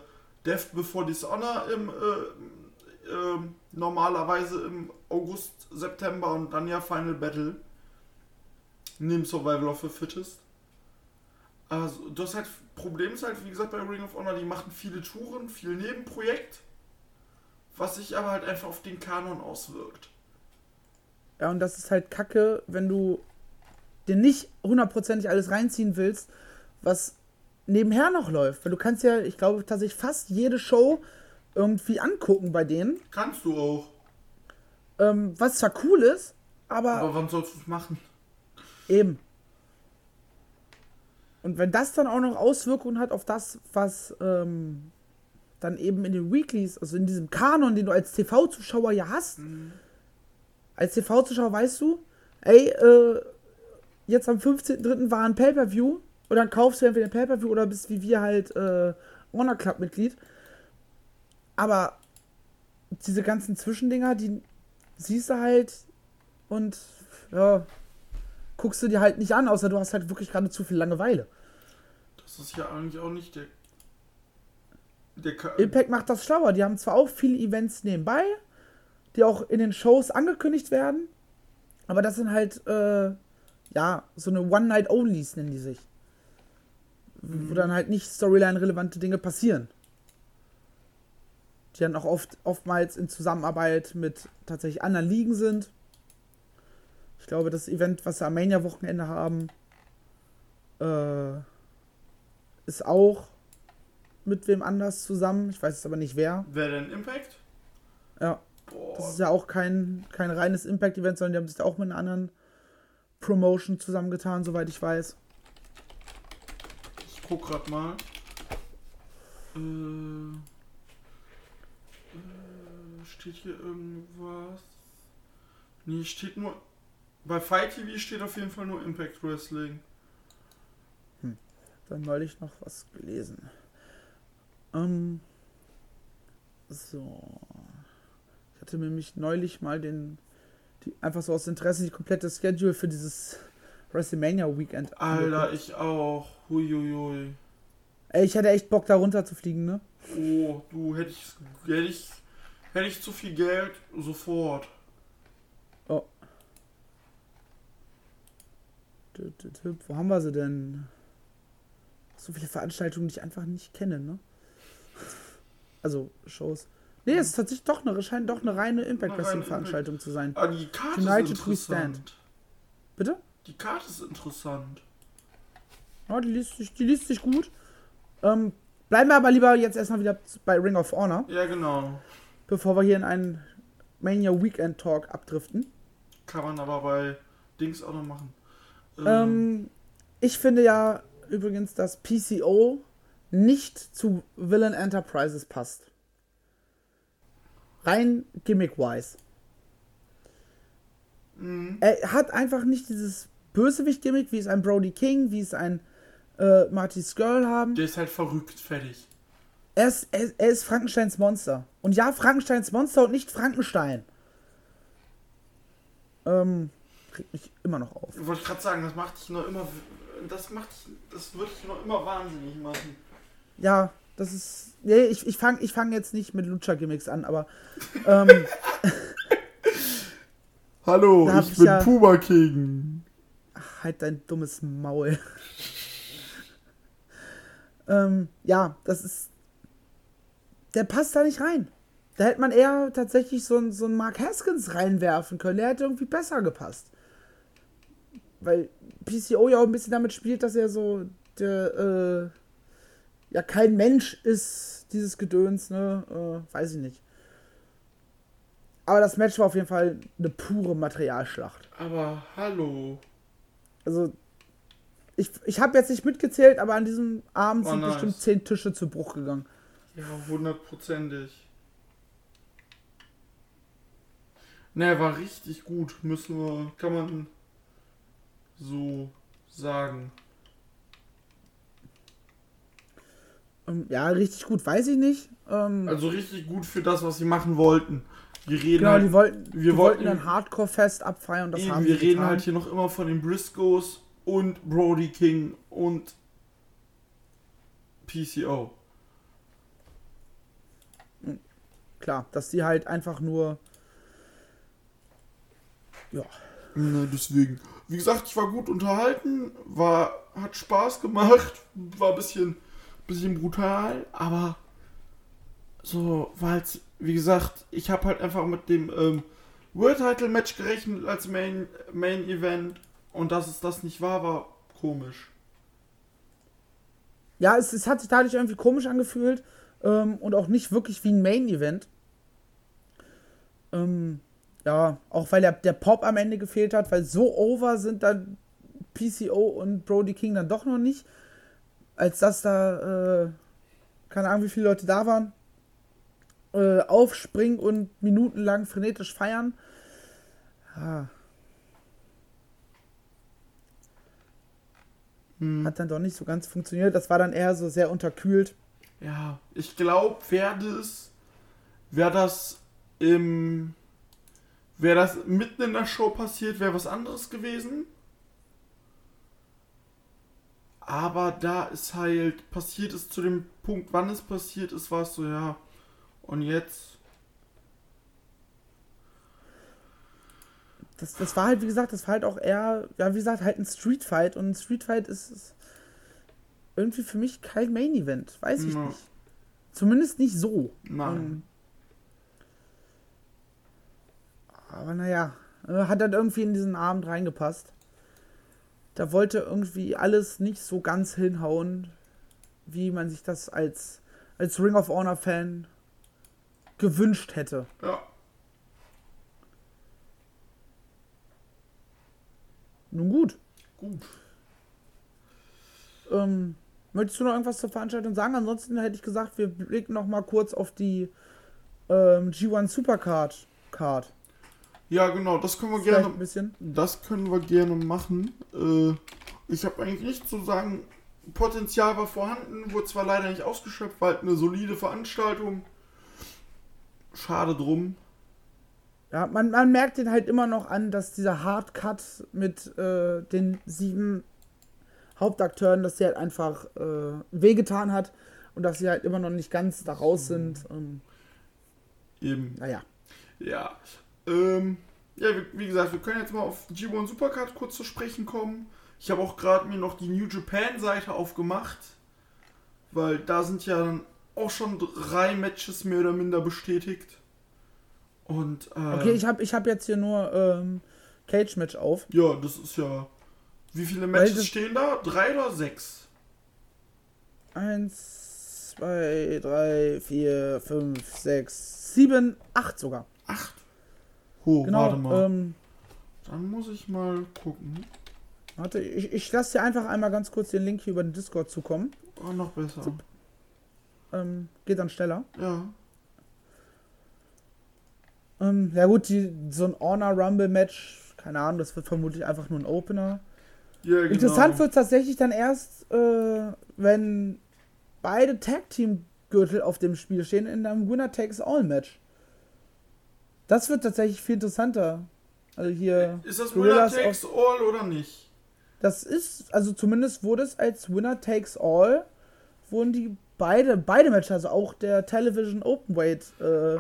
Death Before Dishonor im, äh, äh, normalerweise im August, September und dann ja Final Battle. Neben Survival of the Fittest. Also, das halt, Problem ist halt, wie gesagt, bei Ring of Honor, die machen viele Touren, viel Nebenprojekt, was sich aber halt einfach auf den Kanon auswirkt. Ja, und das ist halt kacke, wenn du dir nicht hundertprozentig alles reinziehen willst, was nebenher noch läuft. Weil du kannst ja, ich glaube, tatsächlich fast jede Show irgendwie angucken bei denen. Kannst du auch. Ähm, was zwar cool ist, aber. Aber wann sollst du es machen? Eben. Und wenn das dann auch noch Auswirkungen hat auf das, was ähm, dann eben in den Weeklies, also in diesem Kanon, den du als TV-Zuschauer ja hast, mhm. als TV-Zuschauer weißt du, ey, äh, jetzt am 15.03. war ein Pay-Per-View und dann kaufst du entweder ein Pay-Per-View oder bist wie wir halt äh, Honor Club-Mitglied. Aber diese ganzen Zwischendinger, die siehst du halt und ja, guckst du dir halt nicht an, außer du hast halt wirklich gerade zu viel Langeweile. Das ist ja eigentlich auch nicht der. der Impact macht das schlauer. Die haben zwar auch viele Events nebenbei, die auch in den Shows angekündigt werden, aber das sind halt, äh, ja, so eine One-Night-Onlys nennen die sich. Mhm. Wo dann halt nicht Storyline-relevante Dinge passieren. Die dann auch oft, oftmals in Zusammenarbeit mit tatsächlich anderen Ligen sind. Ich glaube, das Event, was wir am Mania-Wochenende haben, äh, ist auch mit wem anders zusammen. Ich weiß jetzt aber nicht wer. Wer denn Impact? Ja. Boah. Das ist ja auch kein, kein reines Impact-Event, sondern die haben sich da auch mit einer anderen Promotion zusammengetan, soweit ich weiß. Guck grad mal. Äh, äh, steht hier irgendwas? Nee, steht nur bei Fight TV steht auf jeden Fall nur Impact Wrestling. Hm. Dann neulich noch was gelesen. Ähm. So. Ich hatte nämlich neulich mal den. Die, einfach so aus Interesse die komplette Schedule für dieses WrestleMania Weekend. Alter, ich auch. Huiuiui. Ey, ich hätte echt Bock da runter zu fliegen, ne? Oh, du hätte ich, hätte ich, hätte ich zu viel Geld sofort. Wo haben wir sie denn? So viele Veranstaltungen, die ich einfach nicht kenne, ne? Also Shows. Nee, es ist tatsächlich doch eine, scheint doch eine reine Impact Wrestling Veranstaltung zu sein. Ah, die Karte United ist interessant. Bitte? Die Karte ist interessant. Ja, die liest sich, die liest sich gut. Ähm, bleiben wir aber lieber jetzt erstmal wieder bei Ring of Honor. Ja, genau. Bevor wir hier in einen Mania Weekend Talk abdriften. Kann man aber bei Dings auch noch machen. Ähm, ich finde ja übrigens, dass PCO nicht zu Villain Enterprises passt. Rein gimmick-wise. Mhm. Er hat einfach nicht dieses Bösewicht-Gimmick, wie es ein Brody King, wie es ein äh, Marty Skrull haben. Der ist halt verrückt, fertig. Er ist, er, er ist Frankensteins Monster. Und ja, Frankensteins Monster und nicht Frankenstein. Ähm, regt mich immer noch auf. Wollte ich gerade sagen, das macht dich noch immer. Das macht dich, das wird dich noch immer wahnsinnig machen. Ja, das ist. Nee, ich, ich fange ich fang jetzt nicht mit Lucha-Gimmicks an, aber. Ähm, <laughs> Hallo, ich bin ja, Puma King. Halt dein dummes Maul. <laughs> ähm, ja, das ist. Der passt da nicht rein. Da hätte man eher tatsächlich so, so einen Mark Haskins reinwerfen können. Der hätte irgendwie besser gepasst weil PCO ja auch ein bisschen damit spielt, dass er so der, äh, ja kein Mensch ist, dieses Gedöns, ne? Äh, weiß ich nicht. Aber das Match war auf jeden Fall eine pure Materialschlacht. Aber hallo. Also, ich, ich habe jetzt nicht mitgezählt, aber an diesem Abend oh, sind nice. bestimmt zehn Tische zu Bruch gegangen. Ja, hundertprozentig. Ne, war richtig gut. Müssen wir, kann man so sagen? Ähm, ja, richtig gut, weiß ich nicht. Ähm, Also richtig gut für das, was sie machen wollten. Wir reden genau, halt, die wollten, wir die wollten- ein Hardcore-Fest abfeiern und das eben, haben wir reden getan. halt hier noch immer von den Briscoes und Brody King und PCO. Klar, dass die halt einfach nur. Ja. Ne, deswegen. Wie gesagt, ich war gut unterhalten, war, hat Spaß gemacht, war ein bisschen, bisschen brutal, aber so war halt, wie gesagt, ich habe halt einfach mit dem ähm, World Title Match gerechnet als Main, Main Event und dass es das nicht war, war komisch. Ja, es, es hat sich dadurch irgendwie komisch angefühlt ähm, und auch nicht wirklich wie ein Main-Event. Ähm, ja, auch weil der, der Pop am Ende gefehlt hat, weil so over sind dann PCO und Brody King dann doch noch nicht, als dass da, äh, keine Ahnung, wie viele Leute da waren, äh, aufspringen und minutenlang frenetisch feiern. Ja. Hat dann doch nicht so ganz funktioniert. Das war dann eher so sehr unterkühlt. Ja, ich glaube, wäre das, wäre das im, wäre das mitten in der Show passiert, wäre was anderes gewesen. Aber da ist halt, passiert ist zu dem Punkt, wann es passiert ist, war es so, ja. Und jetzt, Das, das war halt, wie gesagt, das war halt auch eher, ja, wie gesagt, halt ein Streetfight. Und ein Streetfight ist, ist irgendwie für mich kein Main-Event. Weiß ich Ja. nicht. Zumindest nicht so. nein. Ähm, aber naja, äh, hat dann irgendwie in diesen Abend reingepasst. Da wollte irgendwie alles nicht so ganz hinhauen, wie man sich das als, als Ring of Honor-Fan gewünscht hätte. Ja. Nun gut. Gut. Ähm, möchtest du noch irgendwas zur Veranstaltung sagen? Ansonsten hätte ich gesagt, wir blicken noch mal kurz auf die ähm, G1 Supercard Card. Ja, genau, das können wir Vielleicht gerne ein bisschen. Das können wir gerne machen. Äh, ich habe eigentlich nichts zu sagen. Potenzial war vorhanden, wurde zwar leider nicht ausgeschöpft, war halt eine solide Veranstaltung. Schade drum. Ja, man, man merkt den halt immer noch an, dass dieser Hardcut mit äh, den sieben Hauptakteuren, dass der halt einfach äh, wehgetan hat und dass sie halt immer noch nicht ganz da raus sind. Ähm, Eben. naja. Ja. Ähm, ja, wie, wie gesagt, wir können jetzt mal auf G1 Supercard kurz zu sprechen kommen. Ich habe auch gerade mir noch die New Japan Seite aufgemacht, weil da sind ja dann auch schon drei Matches mehr oder minder bestätigt. Und äh, Okay, ich habe ich hab jetzt hier nur ähm, Cage-Match auf. Ja, das ist ja. Wie viele Matches stehen da? Drei oder sechs? Eins, zwei, drei, vier, fünf, sechs, sieben, acht sogar. Acht. Oh, Genau. warte mal. Ähm, Dann muss ich mal gucken. warte, ich, ich lasse dir einfach einmal ganz kurz den Link hier über den Discord zukommen. Oh, noch besser. Ähm, geht dann schneller. Ja. Ähm, ja gut, die, so ein Honor Rumble Match, keine Ahnung, das wird vermutlich einfach nur ein Opener. Ja, genau. Interessant wird es tatsächlich dann erst, äh, wenn beide Tag Team Gürtel auf dem Spiel stehen in einem Winner Takes All Match. Das wird tatsächlich viel interessanter. Also hier Ist das Winner Takes All oder nicht? Das ist, also zumindest wurde es als Winner Takes All, wurden die beide, beide Matches, also auch der Television Openweight äh,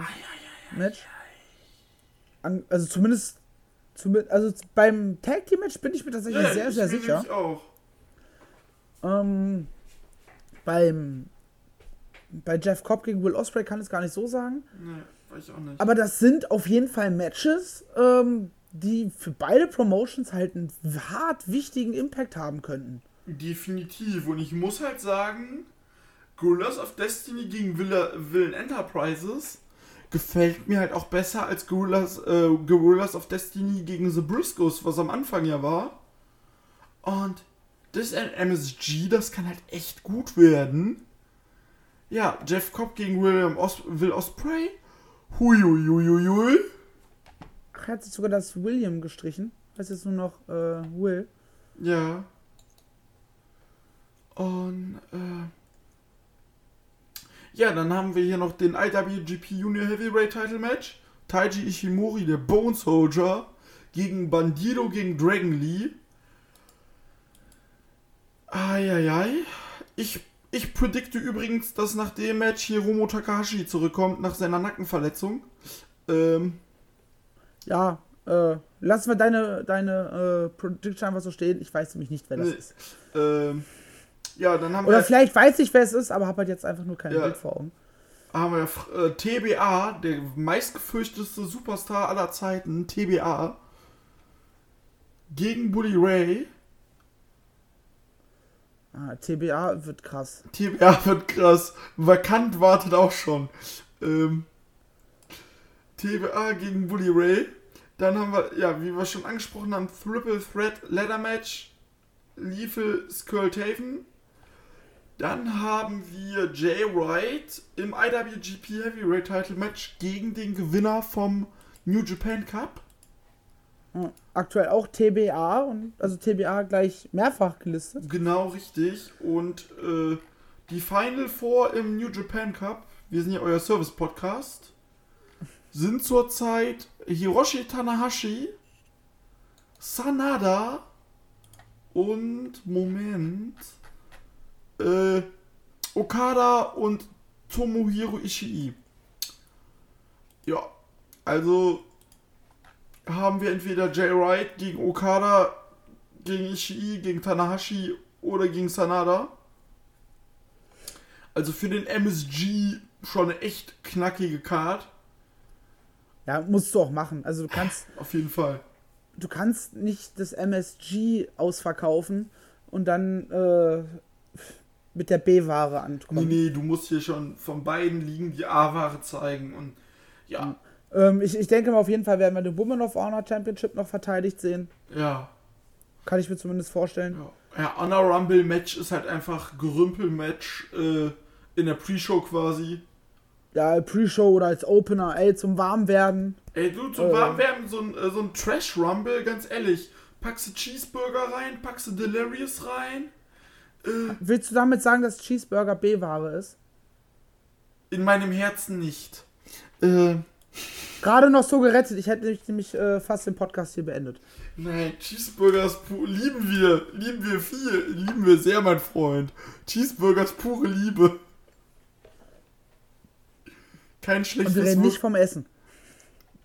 Match. An, also zumindest, zumindest, also beim Tag Team Match bin ich mir tatsächlich sehr, ich sehr bin sicher. nämlich auch. Ähm, beim, bei Jeff Cobb gegen Will Ospreay kann ich es gar nicht so sagen. Nee, weiß ich auch nicht. Aber das sind auf jeden Fall Matches, ähm, die für beide Promotions halt einen hart wichtigen Impact haben könnten. Definitiv. Und ich muss halt sagen, Gorillas of Destiny gegen Villa, Villain Enterprises gefällt mir halt auch besser als Gorillas, äh, Gorillas of Destiny gegen The Briscoes, was am Anfang ja war. Und das ist ein MSG, das kann halt echt gut werden. Ja, Jeff Cobb gegen William Os Will Osprey. Huiuiuiui. Ach, er hat sich sogar das William gestrichen. Heißt jetzt nur noch äh, Will. Ja. Und, äh. Ja, dann haben wir hier noch den IWGP Junior Heavyweight Title Match. Taiji Ishimori, der Bone Soldier, gegen Bandido gegen Dragon Lee. Eieiei. Ich, ich predikte übrigens, dass nach dem Match Hiromo Takahashi zurückkommt, nach seiner Nackenverletzung. Ähm, Ja, äh, lassen wir deine, deine äh, Prediction einfach so stehen. Ich weiß nämlich nicht, wer das Nee. ist. ähm, ja, dann haben Oder wir, vielleicht weiß ich, wer es ist, aber habe halt jetzt einfach nur kein Ja. Bild vor Augen. haben wir äh, TBA, der meistgefürchteste Superstar aller Zeiten, TBA, gegen Bully Ray. Ah, TBA wird krass. TBA wird krass. Vakant wartet auch schon. Ähm, TBA gegen Bully Ray. Dann haben wir, ja, wie wir schon angesprochen haben, Triple Threat Ladder Match. Lethal Skull Taven. Dann haben wir Jay Wright im IWGP Heavyweight Title Match gegen den Gewinner vom New Japan Cup. Hm. Aktuell auch TBA und also TBA gleich mehrfach gelistet. Genau richtig. Und äh, die Final Four im New Japan Cup, wir sind ja euer Service-Podcast, sind zurzeit Hiroshi Tanahashi, Sanada und Moment äh, Okada und Tomohiro Ishii. Ja, also haben wir entweder Jay Wright gegen Okada, gegen Ishii, gegen Tanahashi oder gegen Sanada. Also für den MSG schon eine echt knackige Card. Ja, musst du auch machen. Also du kannst, <laughs> Auf jeden Fall. du kannst nicht das MSG ausverkaufen und dann äh, mit der B-Ware Nee, ankommen. nee, du musst hier schon von beiden Ligen die A-Ware zeigen. Und ja, Ähm, ich, ich denke mal, auf jeden Fall werden wir den Women of Honor Championship noch verteidigt sehen. ja, Kann ich mir zumindest vorstellen. ja. Ja, Honor Rumble Match ist halt einfach Gerümpel-Match äh, in der Pre-Show quasi. Ja, Pre-Show oder als Opener, ey, zum Warmwerden. Ey, du, zum Äh. Warmwerden, so ein, äh, so ein Trash-Rumble, ganz ehrlich. Packst du Cheeseburger rein, packst du Delirious rein. Willst du damit sagen, dass Cheeseburger B-Ware ist? in meinem Herzen nicht. Äh, Gerade noch so gerettet. Ich hätte nämlich, nämlich äh, fast den Podcast hier beendet. nein, Cheeseburgers lieben wir, lieben wir viel, lieben wir sehr, mein Freund. Cheeseburgers pure Liebe. Kein Und wir schlechtes, reden nicht Wort, vom Essen.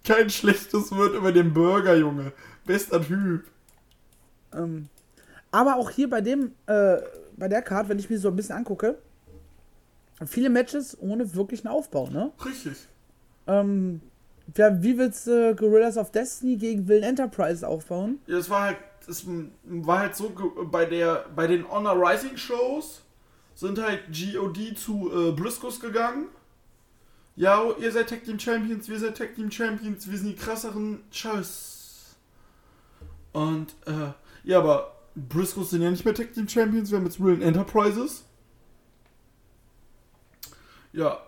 kein schlechtes Wort über den Burger, Junge. Bester Typ. Ähm, aber auch hier bei dem, äh, bei der Card, wenn ich mir so ein bisschen angucke, viele Matches ohne wirklichen Aufbau, ne? Richtig. Ähm, ja, wie willst du Gorillas of Destiny gegen Villain Enterprise aufbauen? Ja, es war halt, es war halt so, bei der, bei den Honor Rising Shows sind halt GOD zu äh, Briscoes gegangen. Ja, ihr seid Tag Team Champions, wir sind Tag Team Champions, wir sind die krasseren Tschüss. Und, äh, ja, aber Briscoes sind ja nicht mehr Tag Team Champions, wir haben jetzt Real Enterprises. Ja,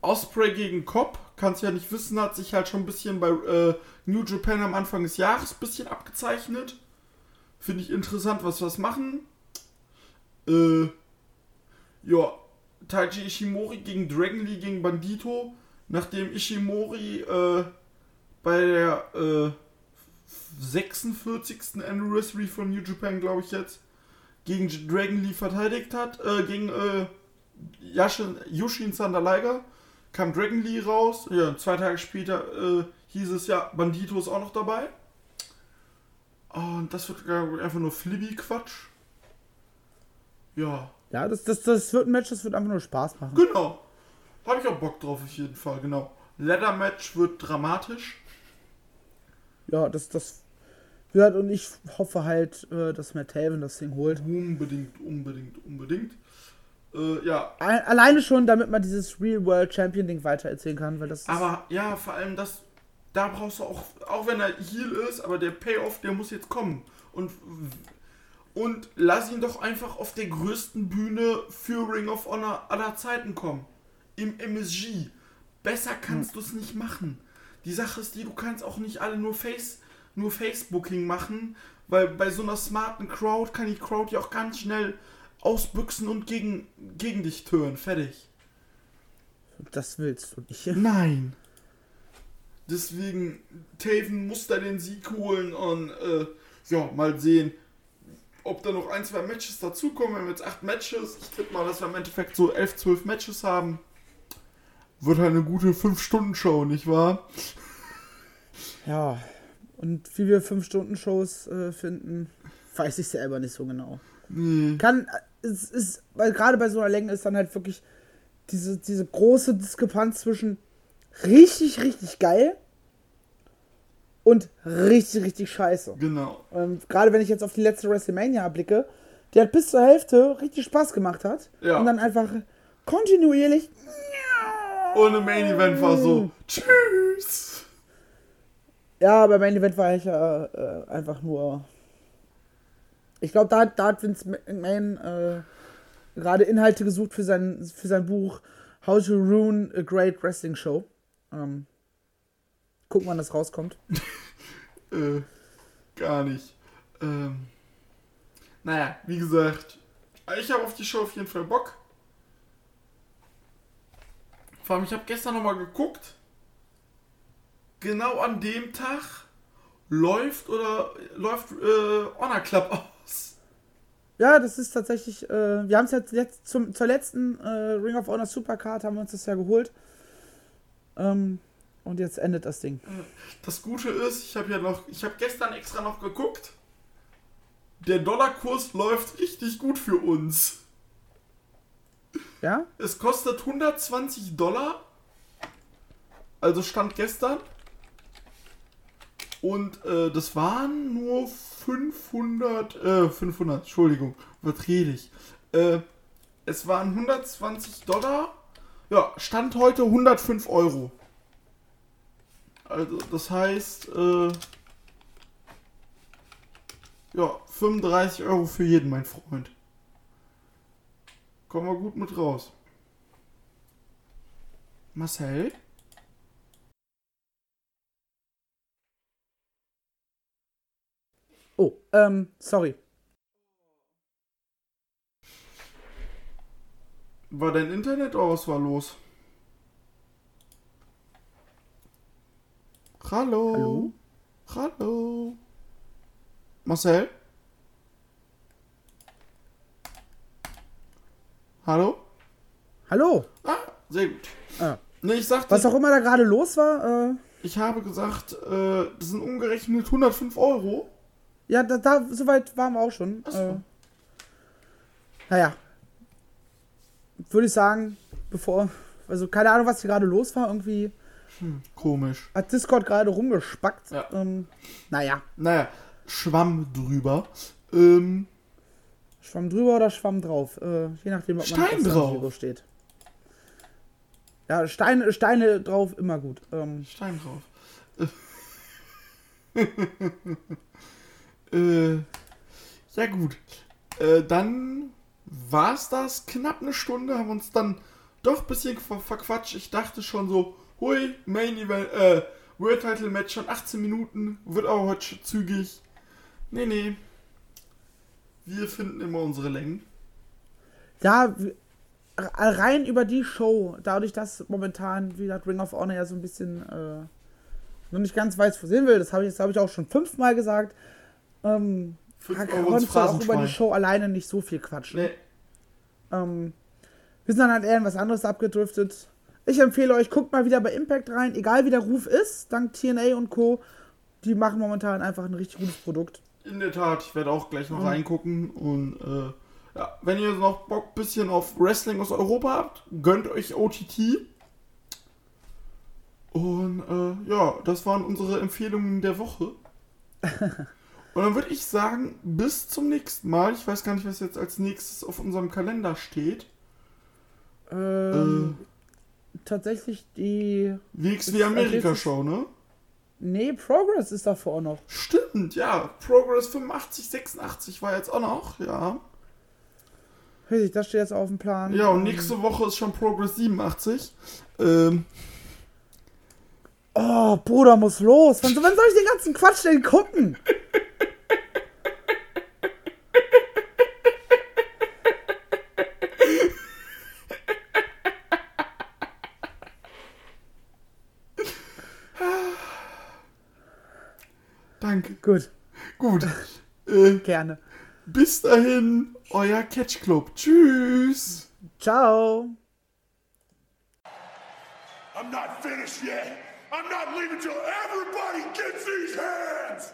Osprey gegen Cobb, kannst ja nicht wissen, hat sich halt schon ein bisschen bei äh, New Japan am Anfang des Jahres ein bisschen abgezeichnet. Finde ich interessant, was wir machen. Äh, ja, Taiji Ishimori gegen Dragon Lee gegen Bandito. Nachdem Ishimori äh, bei der äh, 46. Anniversary von New Japan, glaube ich jetzt, gegen Dragon Lee verteidigt hat, äh, gegen äh, Yashin, Yushin Liger, kam Dragon Lee raus. Ja, zwei Tage später äh, hieß es ja, Bandito ist auch noch dabei. Und das wird einfach nur Flibby-Quatsch. Ja, Ja, das, das, das wird ein Match, das wird einfach nur Spaß machen. genau. Habe ich auch Bock drauf, auf jeden Fall, genau. Leather-Match wird dramatisch. Ja, das, das wird und ich hoffe halt, äh, dass Matt Taven das Ding holt. Unbedingt, unbedingt, unbedingt. Äh, ja, Ein- Alleine schon, damit man dieses Real World Champion Ding weitererzählen kann, weil das ist, aber ja, vor allem das, da brauchst du auch, auch wenn er Heal ist, aber der Payoff, der muss jetzt kommen. Und, und lass ihn doch einfach auf der größten Bühne für Ring of Honor aller Zeiten kommen. Im MSG. Besser kannst du es nicht machen. Die Sache ist die, du kannst auch nicht alle nur Face nur Facebooking machen, weil bei so einer smarten Crowd kann die Crowd ja auch ganz schnell ausbüchsen und gegen, gegen dich tören. Fertig. Das willst du nicht. <laughs> Nein. Deswegen, Taven muss da den Sieg holen und äh, ja, mal sehen, ob da noch ein, zwei Matches dazukommen. Wir haben jetzt acht Matches. Ich tippe mal, dass wir im Endeffekt so elf, zwölf Matches haben. Wird halt eine gute 5-Stunden-Show, nicht wahr? Ja. Und wie wir 5-Stunden-Shows äh, finden, weiß ich selber nicht so genau. Nee. Kann, es ist, weil gerade bei so einer Länge ist dann halt wirklich diese, diese große Diskrepanz zwischen richtig, richtig geil und richtig, richtig scheiße. Genau. Ähm, gerade wenn ich jetzt auf die letzte WrestleMania blicke, die hat bis zur Hälfte richtig Spaß gemacht hat. Ja. Und dann einfach kontinuierlich. Ohne Main Event war so. Tschüss. Ja, aber Main Event war ich ja äh, einfach nur. Ich glaube, da, da hat Vince McMahon äh, gerade Inhalte gesucht für sein, für sein Buch How to Ruin a Great Wrestling Show. Ähm, gucken, wann das rauskommt. <laughs> Äh, gar nicht. Ähm, naja, wie gesagt, ich habe auf die Show auf jeden Fall Bock. Vor allem, ich habe gestern nochmal geguckt. Genau an dem Tag läuft oder läuft äh, Honor Club aus. Ja, das ist tatsächlich. Äh, wir haben es jetzt letzt, zum, zur letzten äh, Ring of Honor Supercard haben wir uns das ja geholt. Ähm, und jetzt endet das Ding. Das Gute ist, ich habe ja noch, ich habe gestern extra noch geguckt. Der Dollarkurs läuft richtig gut für uns. Ja? Es kostet 120 Dollar. Also stand gestern. Und äh, das waren nur 500, äh, 500, Entschuldigung, überdrehe ich. Äh, es waren 120 Dollar. Ja, stand heute 105 Euro. Also, das heißt, äh, ja, 35 Euro für jeden, mein Freund. Kommen wir gut mit raus. Marcel? Oh, ähm, sorry. War dein Internet oder was war los? Hallo? Hallo? Hallo? Marcel? Hallo? Hallo. Ah, sehr gut. Ah. Nee, ich sagte, Was auch immer da gerade los war, äh, ich habe gesagt, äh, das sind umgerechnet 105 Euro. ja, da, da soweit waren wir auch schon. Ach so. Äh, naja. Würde ich sagen, bevor. Also keine Ahnung, was hier gerade los war. Irgendwie Hm, komisch. hat Discord gerade rumgespackt. Ja. Ähm, naja. Naja, Schwamm drüber. Ähm, Schwamm drüber oder Schwamm drauf? Äh, je nachdem, ob man Stein drauf. Steht. Ja, Steine, Steine drauf, immer gut. Ähm, Stein drauf. <laughs> äh, ja gut. Äh, dann war's das. Knapp eine Stunde haben wir uns dann doch ein bisschen ver verquatscht. Ich dachte schon so, hui, Main Event, äh, World Title Match schon 18 Minuten, wird aber heute zügig. Nee, nee. Wir finden immer unsere Längen. ja, w- rein über die Show, dadurch, dass momentan, wie gesagt, Ring of Honor ja so ein bisschen äh, noch nicht ganz weiß, wo sehen will, das habe ich, das hab ich auch schon fünfmal gesagt, ähm, Fünf kann man zwar auch über die Show alleine nicht so viel quatschen. Nee, Ähm, wir sind dann halt eher in was anderes abgedriftet. Ich empfehle euch, guckt mal wieder bei Impact rein, egal wie der Ruf ist, dank TNA und Co. Die machen momentan einfach ein richtig gutes Produkt. In der Tat, ich werde auch gleich noch reingucken und äh, ja, wenn ihr noch Bock bisschen auf Wrestling aus Europa habt, gönnt euch OTT. Und äh, ja, das waren unsere Empfehlungen der Woche. <laughs> und dann würde ich sagen, bis zum nächsten Mal. Ich weiß gar nicht, was jetzt als nächstes auf unserem Kalender steht. Ähm, Tatsächlich die. WXW ist Amerika nächstes- Show, ne? Nee, Progress ist davor auch noch. Stimmt, ja. Progress 85, 86 war jetzt auch noch, ja. Ich, das steht jetzt auf dem Plan. Ja, und nächste Woche ist schon Progress 87. Ähm, Oh, Bruder muss los. Wann, wann soll ich den ganzen Quatsch denn gucken? <laughs> Danke. Gut, Gut. <laughs> Äh, gerne. bis dahin, euer Catch Club. Tschüss. Ciao. I'm not finished yet. I'm not leaving till everybody gets these hands.